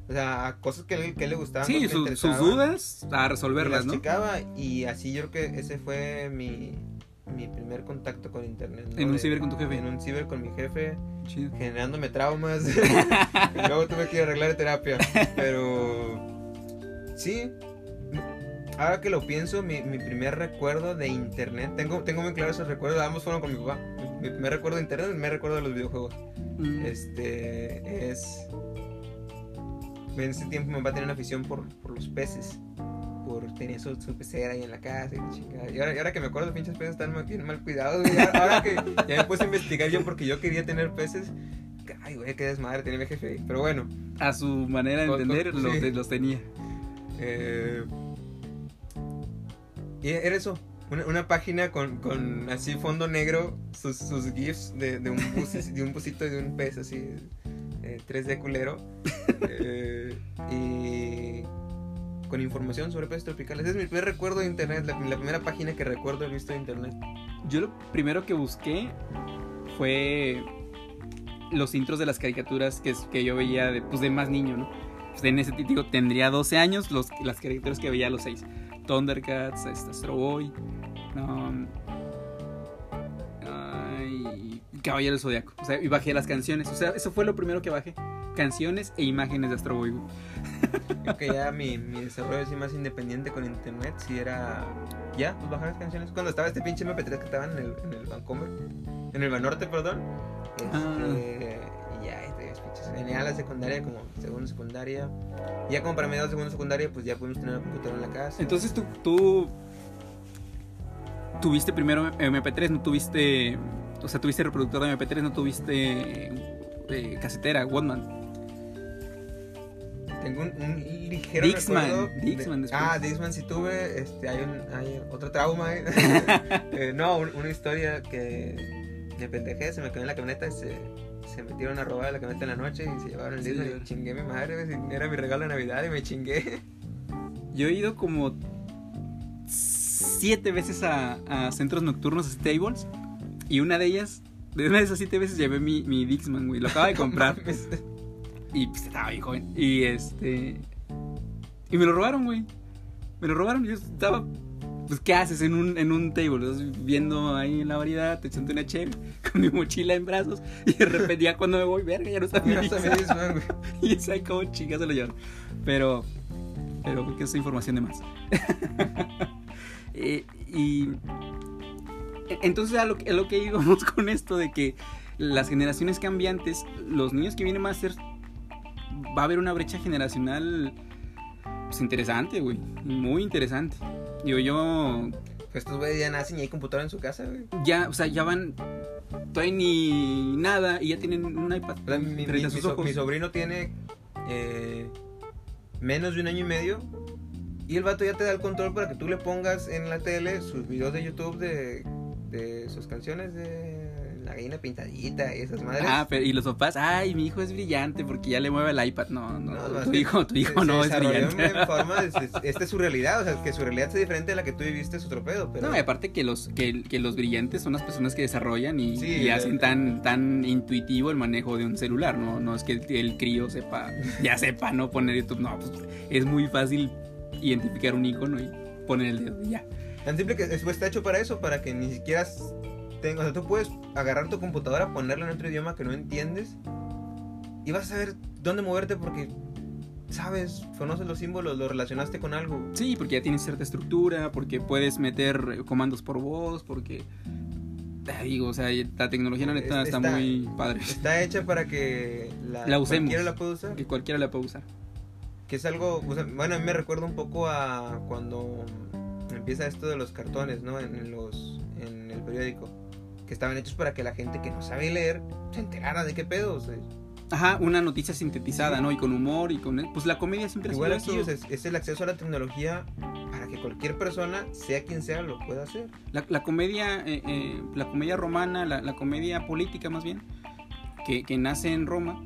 [SPEAKER 2] O sea, cosas que, él- que le gustaban.
[SPEAKER 1] Sí, su- sus dudas a
[SPEAKER 2] y
[SPEAKER 1] resolverlas,
[SPEAKER 2] las
[SPEAKER 1] ¿no?
[SPEAKER 2] checaba y así yo creo que ese fue mi, mi primer contacto con internet. ¿no?
[SPEAKER 1] En un ciber con tu jefe.
[SPEAKER 2] En un ciber con mi jefe,
[SPEAKER 1] Chido.
[SPEAKER 2] generándome traumas. <laughs> y luego tuve que ir a arreglar terapia. Pero sí, ahora que lo pienso, mi, mi primer recuerdo de internet, tengo, tengo muy claro esos recuerdos, ambos fueron con mi papá. Mi, primer recuerdo de internet, primer recuerdo de los videojuegos.
[SPEAKER 1] Mm.
[SPEAKER 2] Este es. En ese tiempo mi papá tenía una afición por, por los peces. Por tenía su, su pecera ahí en la casa y la chingada. Y ahora, y ahora que me acuerdo, pinches peces están mal- bien mal cuidados. güey. Ahora, que ya me puse a investigar yo porque yo quería tener peces. Ay, güey, qué desmadre tenía mi jefe ahí. Pero bueno,
[SPEAKER 1] A su manera de entender, los,
[SPEAKER 2] sí.
[SPEAKER 1] los tenía.
[SPEAKER 2] eh, y era eso. Una, página con, con así fondo negro, sus, sus gifs de, de, un bus, <laughs> de un busito y de un pez así, eh, 3D culero. eh, y con información sobre peces tropicales. Es mi primer recuerdo de internet, la, primera página que recuerdo haber visto de internet.
[SPEAKER 1] Yo lo primero que busqué fue los intros de las caricaturas que, que yo veía de, pues, de más niño, ¿no? Pues en ese típico tendría 12 años, los, las caricaturas que veía a los 6. Thundercats, este, Astro Boy, um, ay, Caballero del Zodiaco. O sea, y bajé las canciones. O sea, eso fue lo primero que bajé. Canciones e imágenes de Astro Boy.
[SPEAKER 2] Creo que ya mi, mi desarrollo así más independiente con internet, si era ya, pues bajar las canciones. Cuando estaba este pinche MP3 que estaba en el, en el Vancomer, en el Banorte, perdón. Este,
[SPEAKER 1] Ah.
[SPEAKER 2] Y ya, este, pinches. Venía a la secundaria como segundo secundaria. Ya como para mediados de segundo secundaria, pues ya pudimos tener una computadora en la casa.
[SPEAKER 1] Entonces tú, tú tuviste primero MP3, no tuviste, o sea, tuviste reproductor de MP3, no tuviste eh, casetera, Walkman.
[SPEAKER 2] Tengo un, un ligero
[SPEAKER 1] Dixman,
[SPEAKER 2] de-
[SPEAKER 1] Dixman.
[SPEAKER 2] Ah, Dixman sí tuve, este, hay, un, hay otro trauma. <laughs> Eh, no, un- una historia que de pendejé, se me quedó en la camioneta y se, se metieron a robar la camioneta en la noche y se llevaron el
[SPEAKER 1] Sí, claro.
[SPEAKER 2] y chingué mi madre, era mi regalo de Navidad y me chingué. <laughs>
[SPEAKER 1] Yo he ido como siete veces a, a centros nocturnos, stables, y una de ellas, de una de esas siete veces llevé mi, mi Dixman, güey, lo acaba de <laughs> comprar. Y pues estaba bien joven. Y este. Y me lo robaron, güey. Me lo robaron. Yo estaba. Pues, ¿qué haces en un, en un table? Estás viendo ahí en la variedad, te echando una cheve <laughs> con mi mochila en brazos. Y de repente, ya cuando me voy, verga, ya no está mi. <laughs> Y sabe cómo chingas se lo llevaron. Pero. Pero, porque es información de más. <laughs> Eh, y. Entonces, a lo, que- a lo que íbamos con esto de que las generaciones cambiantes, los niños que vienen a ser va a haber una brecha generacional pues, interesante, güey. Muy interesante. Digo, yo
[SPEAKER 2] Pues estos güeyes ya nacen y hay computadora en su casa, güey.
[SPEAKER 1] ya, o sea, ya van, todavía ni nada y ya tienen un iPad
[SPEAKER 2] O sea, mi, mi-
[SPEAKER 1] frente a
[SPEAKER 2] mi
[SPEAKER 1] sus
[SPEAKER 2] so-
[SPEAKER 1] ojos.
[SPEAKER 2] mi sobrino tiene eh, menos de un año y medio. Y el vato ya te da el control para que tú le pongas en la tele sus videos de YouTube de, de sus canciones de La Gallina Pintadita y esas madres.
[SPEAKER 1] Ah, pero, y los papás, ay, mi hijo es brillante porque ya le mueve el iPad. No, no,
[SPEAKER 2] No,
[SPEAKER 1] tu hijo, tu hijo
[SPEAKER 2] se-
[SPEAKER 1] no
[SPEAKER 2] se
[SPEAKER 1] es brillante.
[SPEAKER 2] en forma de- <laughs> es- esta es su realidad, o sea, que su realidad sea diferente a la que tú viviste es otro pedo, pero...
[SPEAKER 1] No, y aparte que los, que, que los brillantes son las personas que desarrollan y,
[SPEAKER 2] Sí,
[SPEAKER 1] y hacen tan, tan intuitivo el manejo de un celular, ¿no? No es que el, el crío sepa, <laughs> ya sepa, ¿no? Poner YouTube, no, pues es muy fácil identificar un icono y poner el dedo y ya.
[SPEAKER 2] Tan simple que después está hecho para eso, para que ni siquiera tenga, o sea, tú puedes agarrar tu computadora, ponerla en otro idioma que no entiendes y vas a saber dónde moverte porque sabes, conoces los símbolos, lo relacionaste con algo.
[SPEAKER 1] Sí, porque ya tienes cierta estructura, porque puedes meter comandos por voz, porque... ah, Digo, o sea, la tecnología la neta está,
[SPEAKER 2] Está-
[SPEAKER 1] muy padre.
[SPEAKER 2] Está hecha para que la,
[SPEAKER 1] La usemos.
[SPEAKER 2] cualquiera la pueda usar.
[SPEAKER 1] Que cualquiera la puede usar.
[SPEAKER 2] Que es algo, o sea, bueno, a mí me recuerda un poco a cuando empieza esto de los cartones, ¿no? En los, en el periódico. Que estaban hechos para que la gente que no sabe leer se enterara de qué pedo. o sea,
[SPEAKER 1] Ajá, una noticia sintetizada, ¿no? Y con humor y con... Pues la comedia siempre
[SPEAKER 2] Igual
[SPEAKER 1] sido
[SPEAKER 2] aquí,
[SPEAKER 1] eso.
[SPEAKER 2] es, es el acceso a la tecnología para que cualquier persona, sea quien sea, lo pueda hacer.
[SPEAKER 1] La, la comedia, eh, eh, la comedia romana, la, la comedia política más bien, que, que nace en Roma,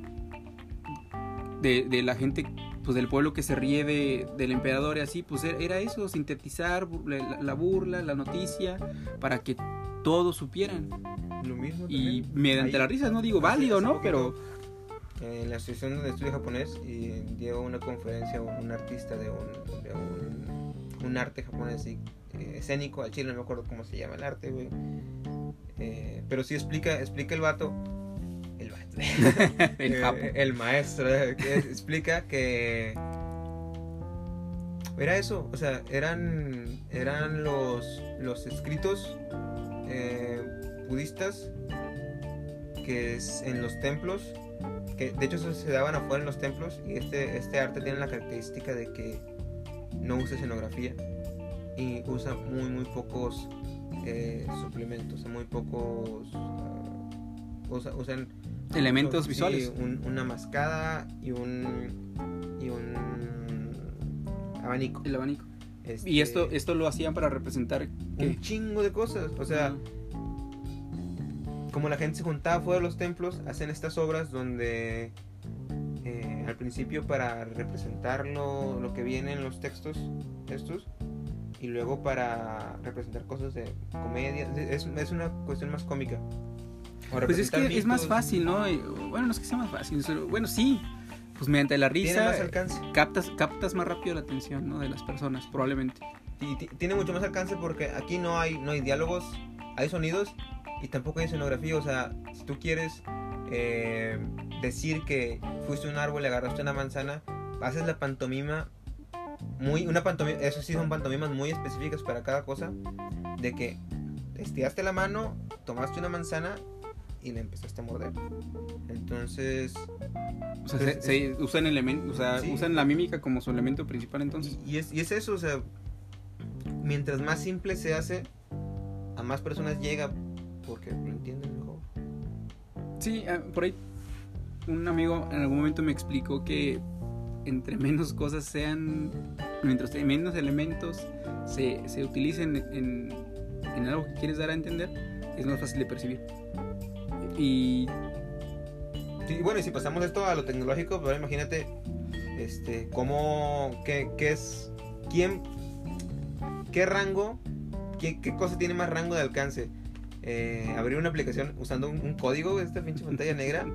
[SPEAKER 1] de, de la gente, pues del pueblo que se ríe de, del emperador y así, pues era, era eso, sintetizar la, la burla, la noticia, para que todos supieran.
[SPEAKER 2] Lo mismo.
[SPEAKER 1] Y
[SPEAKER 2] también.
[SPEAKER 1] mediante
[SPEAKER 2] Ahí-
[SPEAKER 1] la risa, no digo válido, ¿no? Pero
[SPEAKER 2] En la asociación donde estudio japonés, y dio una conferencia un, artista de un, de un, un arte japonés eh, escénico, al chile no me acuerdo cómo se llama el arte, güey. Eh, pero sí explica, explica el vato. El vato. <laughs> <laughs>
[SPEAKER 1] el
[SPEAKER 2] Eh, el maestro eh, que explica que era eso, o sea, eran eran los los escritos eh, budistas que es en los templos que de hecho se daban afuera en los templos y este este arte tiene la característica de que no usa escenografía y usa muy muy pocos eh, suplementos, muy pocos ah, usa- usan
[SPEAKER 1] Elementos
[SPEAKER 2] Sí,
[SPEAKER 1] visuales.
[SPEAKER 2] un- una mascada y un y un abanico.
[SPEAKER 1] El abanico.
[SPEAKER 2] Este,
[SPEAKER 1] Y esto, esto lo hacían para representar
[SPEAKER 2] un chingo de cosas, o sea, como la gente se juntaba fuera de los templos, hacen estas obras donde eh, al principio para representar lo, lo que viene en los textos estos y luego para representar cosas de comedia, es, es una cuestión más cómica.
[SPEAKER 1] Pues es que es más fácil, ¿no? Bueno, no es que sea más fácil. Bueno, sí. Pues mediante la risa
[SPEAKER 2] más alcance.
[SPEAKER 1] captas, captas más rápido la atención, ¿no? De las personas, probablemente.
[SPEAKER 2] Y ti- tiene mucho más alcance porque aquí no hay, no hay diálogos, hay sonidos y tampoco hay escenografía. O sea, si tú quieres eh, decir que fuiste un árbol y agarraste una manzana, haces la pantomima muy, una pantomima, eso sí son pantomimas muy específicas para cada cosa, de que estiraste la mano, tomaste una manzana y la empezaste a morder. Entonces,
[SPEAKER 1] O sea,
[SPEAKER 2] Pues,
[SPEAKER 1] se, se usan o sea,
[SPEAKER 2] Sí.
[SPEAKER 1] usan la mímica como su elemento principal entonces.
[SPEAKER 2] Y, y es, y es eso, o sea, mientras más simple se hace, a más personas llega porque lo entienden mejor.
[SPEAKER 1] Sí, ah, por ahí un amigo en algún momento me explicó que entre menos cosas sean, mientras menos elementos se, se utilicen en, en algo que quieres dar a entender, es más fácil de percibir. Y
[SPEAKER 2] Sí, bueno, y si pasamos esto a lo tecnológico, pues ahora imagínate, este, cómo, qué, qué es, quién, qué rango, qué, qué cosa tiene más rango de alcance. Eh, abrir una aplicación usando un, un código, esta pinche pantalla negra,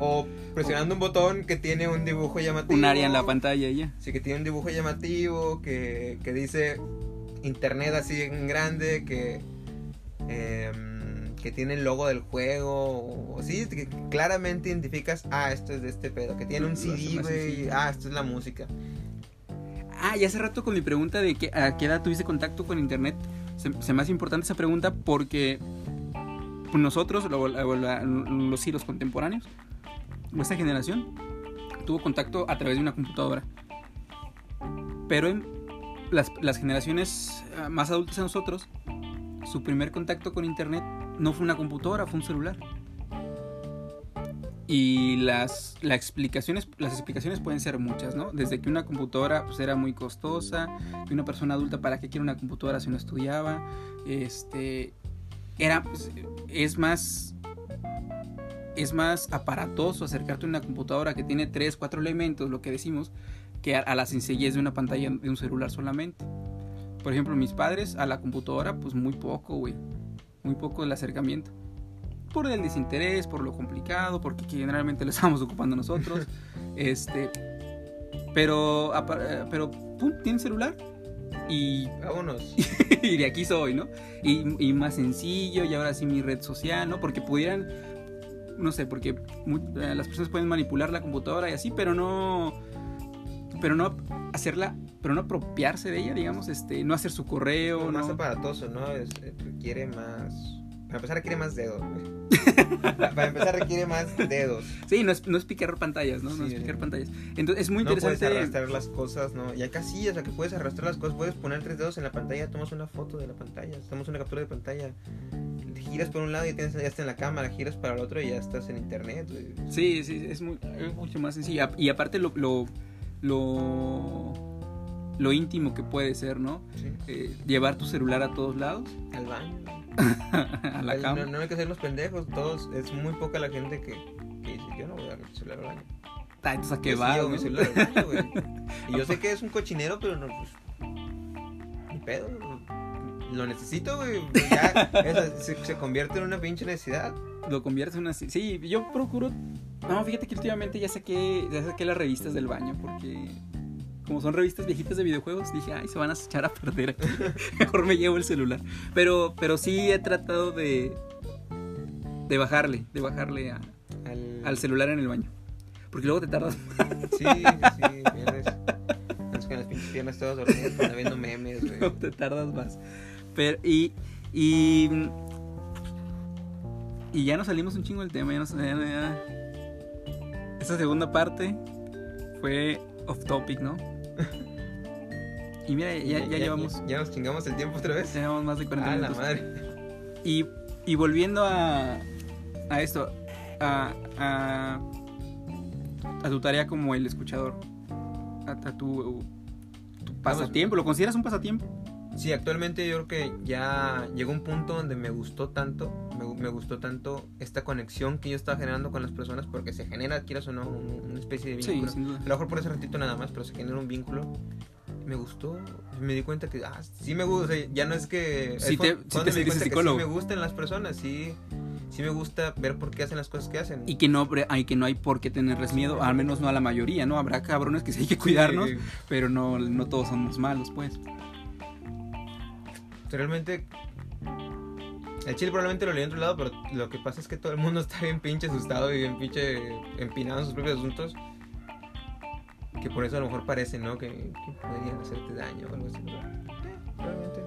[SPEAKER 2] o presionando un botón que tiene un dibujo llamativo.
[SPEAKER 1] un área en la pantalla ya.
[SPEAKER 2] Sí, que tiene un dibujo llamativo, que, que dice internet así en grande, que, em, que tiene el logo del juego, o, sí, que claramente identificas, ah, esto es de este pedo, que tiene un CD, güey, ah, esto es la música.
[SPEAKER 1] Ah, y hace rato con mi pregunta de que, a qué edad tuviste contacto con internet, se, se me hace importante esa pregunta porque pues, nosotros, lo- lo- la- los sí, los contemporáneos, nuestra generación, tuvo contacto a través de una computadora. Pero en las, las generaciones ah, más adultas a nosotros, su primer contacto con internet no fue una computadora, fue un celular. Y las, las, explicaciones, las explicaciones pueden ser muchas, ¿no? Desde que una computadora pues, era muy costosa, que una persona adulta para qué quiere una computadora si no estudiaba, este, era, pues, es más, es más aparatoso acercarte a una computadora que tiene tres, cuatro elementos, lo que decimos, que a, a la sencillez de una pantalla de un celular solamente. Por ejemplo, mis padres a la computadora, pues muy poco, güey, muy poco el acercamiento por el desinterés, por lo complicado, porque generalmente lo <laughs> estamos ocupando nosotros. <laughs> este, pero, pero, pum, tiene celular y
[SPEAKER 2] vámonos. <laughs>
[SPEAKER 1] y de aquí soy, ¿no? Y, más sencillo, y ahora sí mi red social, ¿no? Porque pudieran, no sé, porque eh, las personas pueden manipular la computadora y así, pero no, pero no hacerla, pero no apropiarse de ella, digamos, este, no hacer su correo.
[SPEAKER 2] más aparatoso, ¿no? Es, eh, requiere más para empezar requiere más dedos, <laughs> Para empezar requiere más dedos.
[SPEAKER 1] Sí, no es, no es picar pantallas, ¿no? no es picar pantallas. Entonces es muy interesante.
[SPEAKER 2] No puedes arrastrar las cosas, ¿no? Y hay casillas o sea, que puedes arrastrar las cosas. Puedes poner tres dedos en la pantalla, tomas una foto de la pantalla, tomas una captura de pantalla. Giras por un lado y tienes, ya está en la cámara, giras para el otro y ya estás en internet,
[SPEAKER 1] Sí, sí, es, muy, mucho más sencillo. Y aparte lo, lo, lo, íntimo que puede ser, ¿no? Eh, llevar tu celular a todos lados.
[SPEAKER 2] Al baño <laughs> a la cama. No, hay que ser los pendejos, todos, es muy poca la gente que, que dice, yo no voy a dar mi celular al baño.
[SPEAKER 1] Ah, entonces a qué va,
[SPEAKER 2] mi celular al baño, güey. <laughs> Y yo sé que es un cochinero, pero no, pues, ni pedo, lo necesito, güey. Ya <laughs> se, se, convierte en una pinche necesidad.
[SPEAKER 1] Lo convierte en una... Sí, yo procuro... No, fíjate que últimamente ya saqué, ya saqué las revistas del baño porque como son revistas viejitas de videojuegos, dije, ay, se van a echar a perder aquí. <laughs> Mejor me llevo el celular. Pero, pero sí he tratado de, de bajarle, de bajarle al... celular en el baño. Porque luego te tardas
[SPEAKER 2] Sí, sí, pierdes. con las pinches piernas todas dormidas, viendo memes, güey.
[SPEAKER 1] No, <laughs> te tardas más. Pero, y, y, y ya nos salimos un chingo del tema, ya nos, ya, Esta segunda parte fue off topic, ¿no? Y mira, ya, ya, llevamos.
[SPEAKER 2] Ya nos chingamos el tiempo otra vez.
[SPEAKER 1] Llevamos más de 40
[SPEAKER 2] ah,
[SPEAKER 1] minutos.
[SPEAKER 2] la madre.
[SPEAKER 1] Y, y volviendo a, a esto, a, a, a, tu tarea como el escuchador, a, tu, tu pasatiempo, ¿lo consideras un pasatiempo?
[SPEAKER 2] Sí, actualmente yo creo que ya llegó un punto donde me gustó tanto, me, me, gustó tanto esta conexión que yo estaba generando con las personas, porque se genera, quieras o no, una especie de vínculo. Sí, A lo mejor por ese ratito nada más, pero se genera un vínculo. Me gustó, me di cuenta que, ah, sí me gusta, ya no es que...
[SPEAKER 1] Sí, te, sí te me,
[SPEAKER 2] sí me gustan las personas, sí sí me gusta ver por qué hacen las cosas que hacen.
[SPEAKER 1] Y que no hay que no hay por qué tenerles miedo, al menos no a la mayoría, ¿no? Habrá cabrones que sí hay que cuidarnos, pero no, no todos somos malos, pues
[SPEAKER 2] realmente el chile probablemente lo leí en otro lado, pero lo que pasa es que todo el mundo <laughs> está bien pinche asustado y bien pinche empinado en sus propios asuntos. Que por eso a lo mejor parece, ¿no? Que, podrían hacerte daño o algo así. realmente.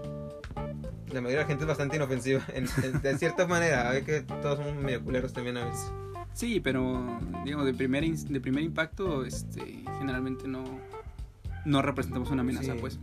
[SPEAKER 2] La mayoría de la gente es bastante inofensiva. <laughs> de cierta manera, hay que todos somos medio culeros también a veces.
[SPEAKER 1] Sí, pero digamos, de primer, de primer impacto, este, generalmente no, no representamos una amenaza, pues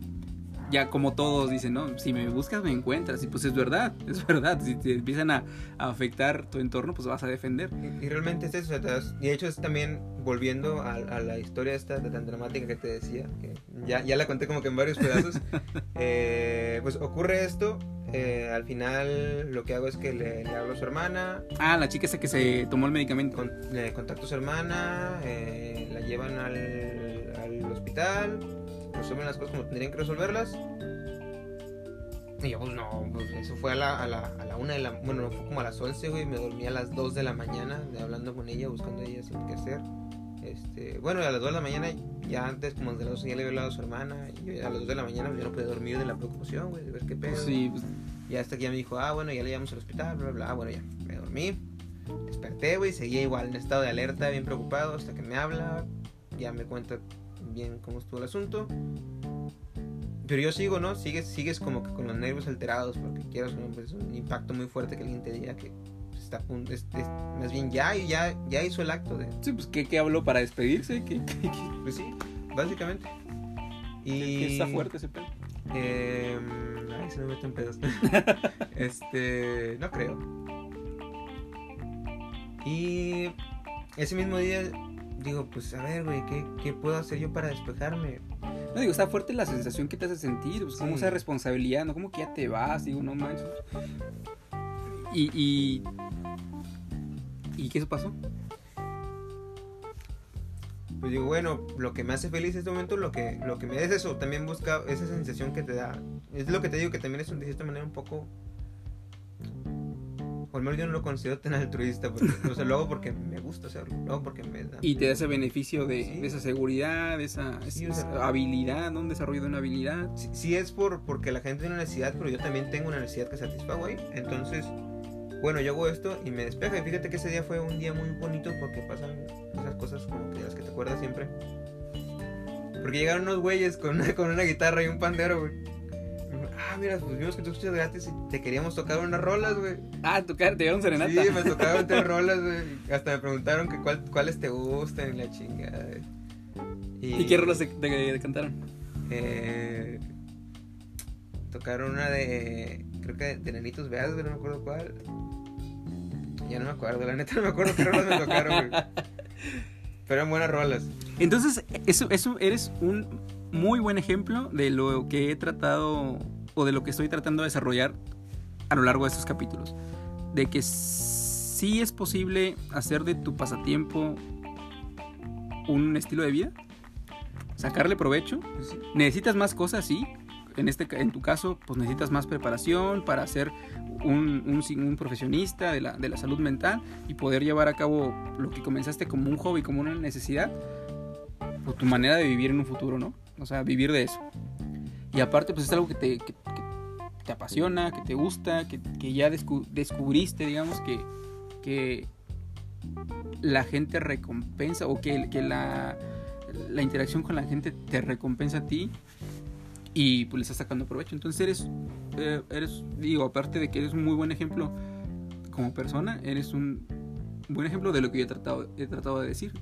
[SPEAKER 1] ya como todos dicen, ¿no? Si me buscas me encuentras. Y pues es verdad, <laughs> es verdad. Si te empiezan a, afectar tu entorno, pues vas a defender.
[SPEAKER 2] Y, realmente es eso. y de hecho es también volviendo a, la historia esta de tan dramática que te decía, que ya, ya la conté como que en varios pedazos. <laughs> Eh, pues ocurre esto. Eh, al final lo que hago es que le, hablo a su hermana.
[SPEAKER 1] Ah, la chica esa que se tomó el medicamento.
[SPEAKER 2] le contacto a su hermana, eh, la llevan al, al hospital resuelven las cosas como tendrían que resolverlas. Y yo, pues no, pues eso fue a la, a la, a la una de la. Bueno, fue como a las 11, güey. Me dormí a las 2 de la mañana de, hablando con ella, buscando a ella sin qué hacer. Este, bueno, a las 2 de la mañana, ya antes, como de las 12, ya le había hablado a su hermana. Y a las 2 de la mañana, yo no pude dormir de la preocupación, güey, de ver qué pedo.
[SPEAKER 1] Sí, pues.
[SPEAKER 2] Ya hasta que ya me dijo, ah, bueno, ya le llevamos al hospital, bla, bla, bla. Bueno, ya, me dormí. Desperté, güey, seguía igual en estado de alerta, bien preocupado, hasta que me habla. Ya me cuenta bien cómo estuvo el asunto. Pero yo sigo, ¿no? Sigues, sigues como que con los nervios alterados porque quiero es un impacto muy fuerte que alguien te diga que está a punto, es- es- más bien ya, ya, ya hizo el acto de,
[SPEAKER 1] Sí, pues, ¿qué, qué habló para despedirse? ¿Qué, qué-
[SPEAKER 2] pues sí, básicamente. Y
[SPEAKER 1] está fuerte ese pedo?
[SPEAKER 2] Eh, ay, se me meten pedos. <laughs> este, no creo. Y ese mismo día digo, pues a ver, güey, ¿qué, ¿qué puedo hacer yo para despejarme?
[SPEAKER 1] No, digo, está fuerte la sensación que te hace sentir, pues, como
[SPEAKER 2] Sí.
[SPEAKER 1] esa responsabilidad, ¿no? Como que ya te vas, digo, no manches. Y, y... ¿Y qué eso pasó?
[SPEAKER 2] Pues digo, bueno, lo que me hace feliz en este momento, lo que, lo que me da es eso, también busca esa sensación que te da. Es lo que te digo que también es un- de cierta manera un poco... O al menos yo no lo considero tan altruista, porque, o sea, lo hago porque me gusta hacerlo, lo hago porque me da...
[SPEAKER 1] Y te da ese beneficio de,
[SPEAKER 2] Sí.
[SPEAKER 1] de esa seguridad, de esa,
[SPEAKER 2] Sí,
[SPEAKER 1] esa
[SPEAKER 2] o sea-
[SPEAKER 1] habilidad. Un desarrollo de una habilidad.
[SPEAKER 2] Sí, sí es por porque la gente tiene una necesidad, pero yo también tengo una necesidad que satisfago ahí. Entonces, bueno, yo hago esto y me despeja. Y fíjate que ese día fue un día muy bonito porque pasan esas cosas como que las que te acuerdas siempre. Porque llegaron unos güeyes con una, con una guitarra y un pandero, güey. Ah, mira, pues vimos que tú escuchas gratis y te queríamos tocar unas rolas, güey.
[SPEAKER 1] Ah, tocar, te dieron serenata.
[SPEAKER 2] Sí, me <laughs> tocaron tres rolas, güey. Hasta me preguntaron que cuál, cuáles te gustan y la chingada.
[SPEAKER 1] ¿Y qué rolas te, te- te cantaron?
[SPEAKER 2] Eh, tocaron una de. Creo que de Nenitos Veas, güey, no me acuerdo cuál. Ya no me acuerdo, la neta no me acuerdo qué rolas me tocaron, güey. <laughs> Pero eran buenas rolas.
[SPEAKER 1] Entonces, eso, eso eres un muy buen ejemplo de lo que he tratado o de lo que estoy tratando de desarrollar a lo largo de estos capítulos. De que sí es posible hacer de tu pasatiempo un estilo de vida, sacarle provecho.
[SPEAKER 2] Sí.
[SPEAKER 1] Necesitas más cosas, sí. En, este, en tu caso, pues necesitas más preparación para ser un, un un profesionista de la, de la salud mental y poder llevar a cabo lo que comenzaste como un hobby, como una necesidad, o tu manera de vivir en un futuro, ¿no? O sea, vivir de eso. Y aparte, pues es algo que te, que te apasiona, que te gusta, que, que ya descu- descubriste, digamos, que, que la gente recompensa o que, que la, la interacción con la gente te recompensa a ti y pues le estás sacando provecho. Entonces eres, eh, eres, digo, aparte de que eres un muy buen ejemplo como persona, eres un buen ejemplo de lo que yo he tratado, he tratado de decir.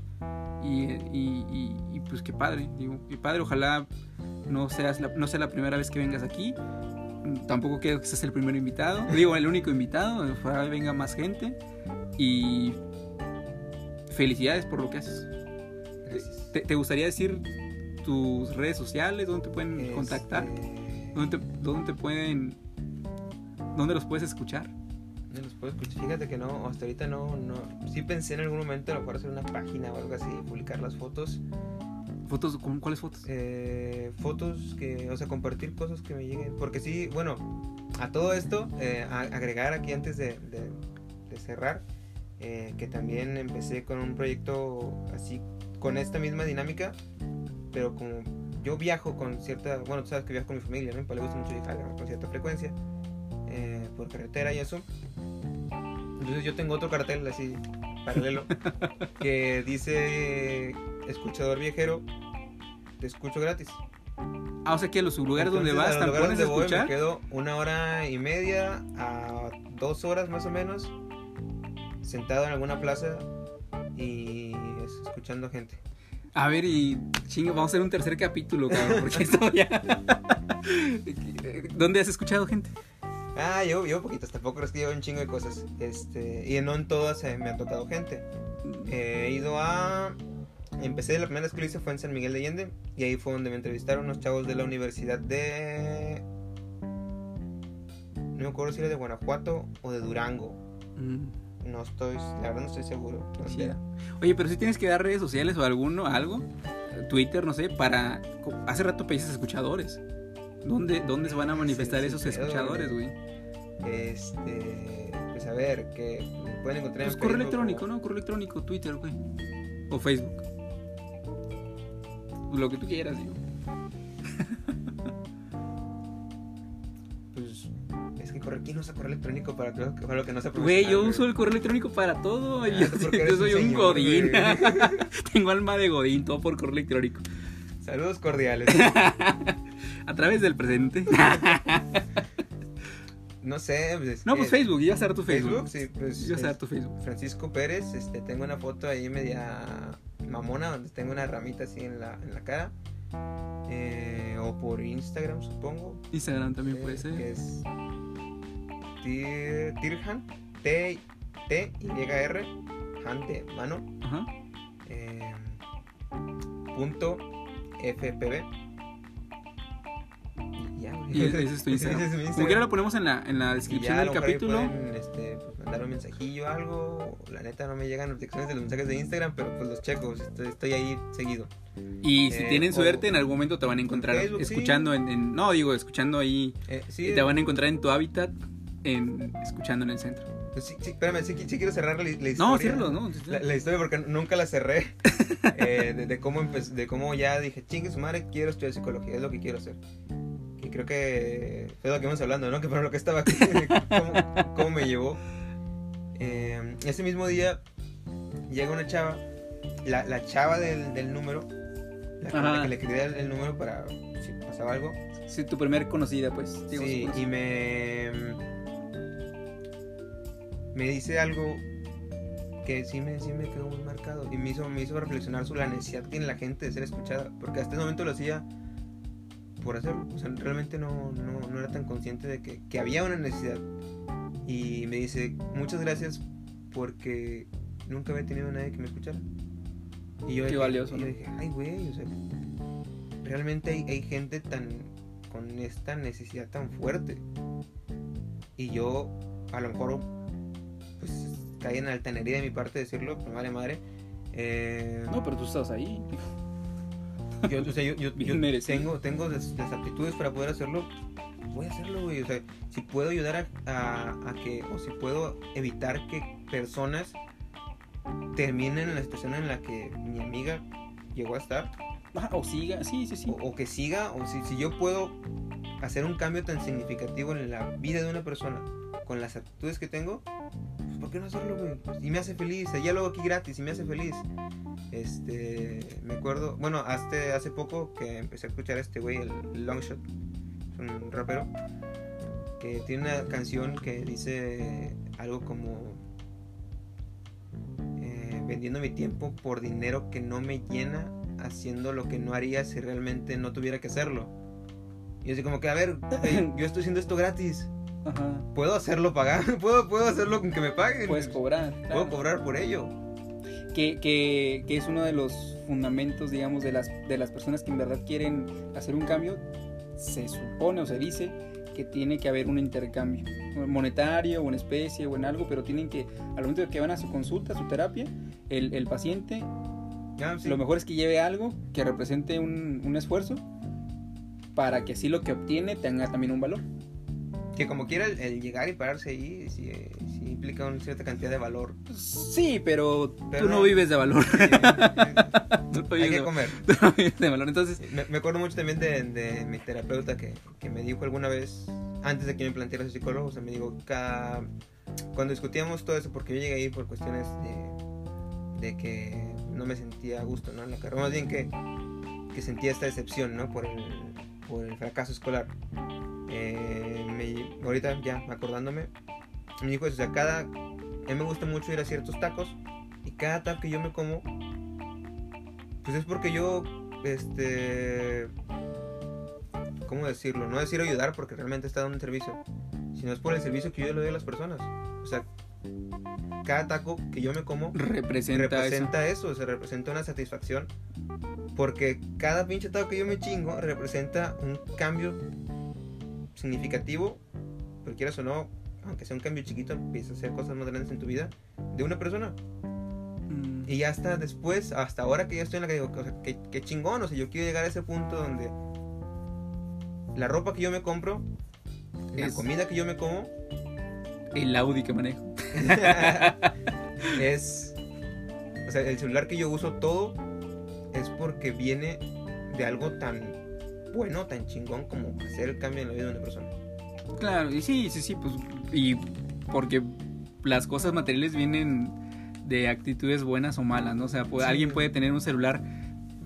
[SPEAKER 1] Y, y- y- y, pues qué padre, digo, qué padre, ojalá no, seas la, no sea la primera vez que vengas aquí. Tampoco quiero que seas el primer invitado, digo, el único invitado, ojalá venga más gente. Y felicidades por lo que haces. ¿Te, te gustaría decir tus redes sociales? ¿Dónde te pueden
[SPEAKER 2] Este,
[SPEAKER 1] contactar? ¿Dónde te, dónde te pueden... ¿Dónde los puedes escuchar?
[SPEAKER 2] Los puedo escuchar. Fíjate que no, hasta ahorita no, no. Sí pensé en algún momento a lo mejor hacer una página o algo así, publicar las fotos.
[SPEAKER 1] ¿Fotos? ¿con ¿Cuáles fotos?
[SPEAKER 2] eh, fotos que, o sea, compartir cosas que me lleguen. Porque sí, bueno, a todo esto, eh, a- agregar aquí antes de, de- de cerrar, eh, que también empecé con un proyecto así, con esta misma dinámica, pero como yo viajo con cierta, bueno, tú sabes que viajo con mi familia, ¿no? Le gusta mucho viajar con cierta frecuencia, eh, por carretera y eso. Entonces yo tengo otro cartel así, paralelo, <laughs> que dice, escuchador viajero, te escucho gratis.
[SPEAKER 1] Ah, o sea que a los lugares donde vas,
[SPEAKER 2] a los lugares donde voy,
[SPEAKER 1] escuchar.
[SPEAKER 2] Me quedo una hora y media a dos horas más o menos sentado en alguna plaza y es- escuchando gente.
[SPEAKER 1] A ver, y chinga, vamos a hacer un tercer capítulo, cabrón, porque esto <laughs> ya... <laughs> ¿Dónde has escuchado gente?
[SPEAKER 2] Ah, yo, yo poquitas, tampoco es que llevo un chingo de cosas. Este, y no en todas eh, me ha tocado gente. Eh, he ido a. Empecé, la primera vez que lo hice fue en San Miguel de Allende. Y ahí fue donde me entrevistaron unos chavos de la universidad de. No me acuerdo si era de Guanajuato o de Durango.
[SPEAKER 1] Mm,
[SPEAKER 2] No estoy, la verdad no estoy seguro.
[SPEAKER 1] sí. Oye, pero si tienes que dar redes sociales o alguno, algo, Twitter, no sé, para... Hace rato pediste escuchadores. ¿Dónde, ¿Dónde se van a manifestar
[SPEAKER 2] Sí,
[SPEAKER 1] esos
[SPEAKER 2] sí,
[SPEAKER 1] escuchadores, güey?
[SPEAKER 2] Este. Pues a ver, que pueden encontrar
[SPEAKER 1] Pues
[SPEAKER 2] en
[SPEAKER 1] correo electrónico, ¿no? Correo electrónico, Twitter, güey. O Facebook. Lo que tú quieras, digo.
[SPEAKER 2] Pues. Es que corre, ¿quién usa correo electrónico para, para lo que no se
[SPEAKER 1] Güey, yo uso el correo electrónico para todo. Yo,
[SPEAKER 2] porque
[SPEAKER 1] yo soy un,
[SPEAKER 2] señor,
[SPEAKER 1] godín. <laughs> Tengo alma de godín, todo por correo electrónico.
[SPEAKER 2] Saludos cordiales. <laughs>
[SPEAKER 1] A través del presente. <laughs>
[SPEAKER 2] no sé. Pues,
[SPEAKER 1] No, pues
[SPEAKER 2] eh,
[SPEAKER 1] Facebook, ibas a tu Facebook.
[SPEAKER 2] Facebook, sí, pues.
[SPEAKER 1] Tu Facebook.
[SPEAKER 2] Francisco Pérez, este, tengo una foto ahí media mamona donde tengo una ramita así en la, en la cara. Eh, o por Instagram, supongo.
[SPEAKER 1] Instagram también
[SPEAKER 2] eh,
[SPEAKER 1] puede ser.
[SPEAKER 2] Que es Tir- Tirhan, T, T, Y, R, Han de mano,
[SPEAKER 1] Ajá.
[SPEAKER 2] eh, punto FPB. Y ya, güey.
[SPEAKER 1] Y ese es tu Instagram.
[SPEAKER 2] Ese es mi
[SPEAKER 1] Como
[SPEAKER 2] Instagram.
[SPEAKER 1] quiera lo ponemos en la, en la descripción del capítulo.
[SPEAKER 2] pueden, este, pues, mandar un mensajillo o algo. La neta no me llegan notificaciones de los mensajes de Instagram, pero pues los checo. Estoy, estoy ahí seguido.
[SPEAKER 1] Y si
[SPEAKER 2] Eh,
[SPEAKER 1] tienen
[SPEAKER 2] o-
[SPEAKER 1] suerte, en algún momento te van a encontrar
[SPEAKER 2] Facebook, sí.
[SPEAKER 1] escuchando en, en- No, digo, escuchando ahí.
[SPEAKER 2] Eh, sí,
[SPEAKER 1] te van a encontrar en tu hábitat, en, escuchando en el centro.
[SPEAKER 2] pues, sí, sí, espérame, sí, sí quiero cerrar la, la historia.
[SPEAKER 1] No, ciérralo, ¿no?
[SPEAKER 2] La, la historia porque nunca la cerré. <laughs> eh, de, de cómo empe- de cómo ya dije, chingue su madre, quiero estudiar psicología, es lo que quiero hacer. Creo que fue lo que íbamos hablando, ¿no? Que por lo que estaba aquí, cómo, cómo me llevó. Eh, ese mismo día llega una chava, la, la chava del, del número, la la que le quería el, el número para si pasaba algo.
[SPEAKER 1] Sí, tu primer conocida, pues.
[SPEAKER 2] Sí, y me. Me dice algo que sí me, sí me quedó muy marcado. Y me hizo, me hizo reflexionar sobre la necesidad que tiene la gente de ser escuchada. Porque hasta ese momento lo hacía por hacerlo. O sea, realmente no, no, no era tan consciente de que, que había una necesidad. Y me dice, muchas gracias porque nunca había tenido a nadie que me escuchara. Y yo
[SPEAKER 1] Qué
[SPEAKER 2] dije-
[SPEAKER 1] valioso,
[SPEAKER 2] y yo dije, ay, güey, o sea, realmente hay, hay gente tan con esta necesidad tan fuerte. Y yo, a lo mejor, pues caí en altanería de mi parte decirlo, pero vale madre. Eh,
[SPEAKER 1] No, pero tú estás ahí.
[SPEAKER 2] Yo, o sea, yo, yo- yo tengo, tengo las, las aptitudes para poder hacerlo. Voy a hacerlo, güey. O sea, si puedo ayudar a, a- a que, o si puedo evitar que personas terminen en la situación en la que mi amiga llegó a estar,
[SPEAKER 1] o siga, sí, sí, sí.
[SPEAKER 2] o, o que siga, o si, si yo puedo hacer un cambio tan significativo en la vida de una persona con las actitudes que tengo, pues ¿por qué no hacerlo, güey? Y me hace feliz, ya lo hago aquí gratis y me hace feliz. Este, me acuerdo, bueno, hasta hace poco que empecé a escuchar a este güey, el Longshot, es un rapero, que tiene una canción que dice algo como eh, vendiendo mi tiempo por dinero que no me llena, haciendo lo que no haría si realmente no tuviera que hacerlo. Y así como que, a ver, <laughs> yo estoy haciendo esto gratis.
[SPEAKER 1] Ajá.
[SPEAKER 2] ¿Puedo hacerlo pagar? <laughs> ¿Puedo, puedo hacerlo con que me paguen?
[SPEAKER 1] Puedes cobrar.
[SPEAKER 2] Puedo cobrar por ello.
[SPEAKER 1] Que, que, que es uno de los fundamentos, digamos, de las, de las personas que en verdad quieren hacer un cambio, se supone o se dice que tiene que haber un intercambio monetario o en especie o en algo, pero tienen que, al momento de que van a su consulta, a su terapia, el, el paciente,
[SPEAKER 2] Ah, sí.
[SPEAKER 1] lo mejor es que lleve algo que represente un, un esfuerzo para que así lo que obtiene tenga también un valor.
[SPEAKER 2] Que como quiera el, el llegar y pararse ahí, sí, sí implica una cierta cantidad de valor.
[SPEAKER 1] Sí, pero,
[SPEAKER 2] Pero
[SPEAKER 1] tú no
[SPEAKER 2] no-
[SPEAKER 1] vives de valor.
[SPEAKER 2] Sí, <laughs> hay que
[SPEAKER 1] de-
[SPEAKER 2] comer. <laughs>
[SPEAKER 1] tú no vives de valor. Entonces,
[SPEAKER 2] Me, me acuerdo mucho también de, de mi terapeuta que, que me dijo alguna vez, antes de que me planteara su psicólogo, o sea, me dijo, "Ca- cuando discutíamos todo eso, porque yo llegué ahí por cuestiones de, de que no me sentía a gusto, ¿no? En la carrera, más bien que, que sentía esta decepción, ¿no? Por el, por el fracaso escolar. Eh, me- ahorita ya acordándome, me dijo eso, o sea, cada, mí me gusta mucho ir a ciertos tacos y cada taco que yo me como, pues es porque yo, este, ¿cómo decirlo? No decir ayudar porque realmente está dando un servicio, sino es por el servicio que yo le doy a las personas. O sea, cada taco que yo me como
[SPEAKER 1] representa, eso.
[SPEAKER 2] representa eso. se representa una satisfacción. Porque cada pinche taco que yo me chingo representa un cambio significativo, pero quieras o no, aunque sea un cambio chiquito, empieza a hacer cosas más grandes en tu vida de una persona.
[SPEAKER 1] Mm.
[SPEAKER 2] Y ya hasta después, hasta ahora que ya estoy en la que digo, o sea, qué, qué chingón, o sea, yo quiero llegar a ese punto donde la ropa que yo me compro, la
[SPEAKER 1] Es-
[SPEAKER 2] comida que yo me como,
[SPEAKER 1] El Audi que manejo. <laughs>
[SPEAKER 2] es, o sea, el celular que yo uso todo es porque viene de algo tan bueno, tan chingón como hacer el cambio en la vida de una persona.
[SPEAKER 1] Claro, y sí, sí, sí, pues. Y porque las cosas materiales vienen de actitudes buenas o malas, ¿no? O sea, puede-
[SPEAKER 2] Sí.
[SPEAKER 1] alguien puede tener un celular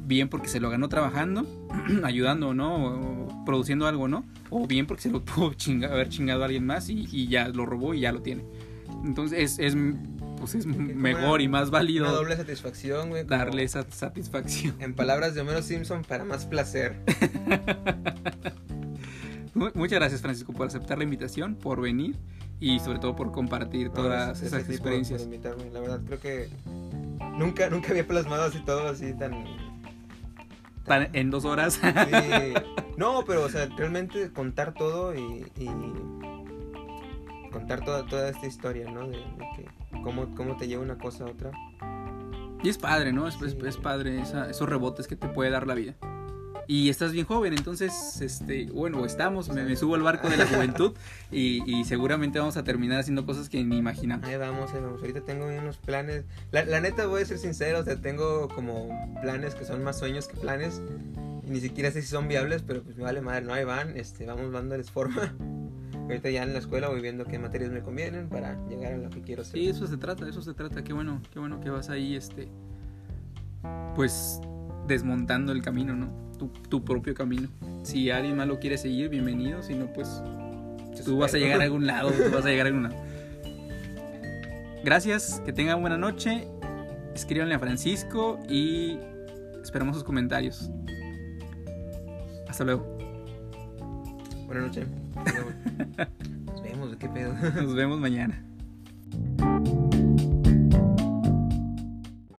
[SPEAKER 1] bien porque se lo ganó trabajando, <clears throat> ayudando, ¿no? O produciendo algo, ¿no? O bien porque se lo pudo <laughs> chinga- haber chingado a alguien más y, y ya lo robó y ya lo tiene. Entonces es, es, pues es mejor y más válido
[SPEAKER 2] Una doble satisfacción, güey.
[SPEAKER 1] darle esa satisfacción.
[SPEAKER 2] En palabras de Homero Simpson, para más placer. <laughs>
[SPEAKER 1] Mu- Muchas gracias Francisco por aceptar la invitación, por venir y sobre todo por compartir
[SPEAKER 2] No,
[SPEAKER 1] todas
[SPEAKER 2] gracias-
[SPEAKER 1] esas
[SPEAKER 2] ti por-
[SPEAKER 1] experiencias.
[SPEAKER 2] Por, invitarme. La verdad, creo que nunca, nunca había plasmado así todo así tan.
[SPEAKER 1] Tan- en dos horas.
[SPEAKER 2] Sí. No, pero, o sea, realmente contar todo y. y contar toda, toda esta historia, ¿no? De, de que cómo, cómo te lleva una cosa a otra.
[SPEAKER 1] Y es padre, ¿no? Es, es-
[SPEAKER 2] Sí.
[SPEAKER 1] es padre esa- esos rebotes que te puede dar la vida. Y estás bien joven, entonces, este, bueno, estamos, me, me subo al barco de la juventud y, y seguramente vamos a terminar haciendo cosas que ni imaginamos.
[SPEAKER 2] Ahí vamos, ahí vamos. Ahorita tengo unos planes. La, la neta, voy a ser sincero, o sea, tengo como planes que son más sueños que planes. Y ni siquiera sé si son viables, pero pues me vale madre, no, ahí van, este, vamos dándoles forma. <laughs> Ahorita ya en la escuela voy viendo qué materias me convienen para llegar a lo que quiero hacer.
[SPEAKER 1] Sí, eso se trata, eso se trata. Qué bueno, qué bueno que vas ahí, este, pues, desmontando el camino, ¿no? Tu, tu propio camino. Si alguien más lo quiere seguir, bienvenido. Si no, pues, tú vas a llegar a algún <laughs> lado, tú vas a llegar a algún lado. Gracias, que tengan buena noche. Escríbanle a Francisco y esperamos sus comentarios. Hasta luego.
[SPEAKER 2] Buenas noches. <laughs> Nos vemos, ¿qué pedo?
[SPEAKER 1] Nos vemos mañana.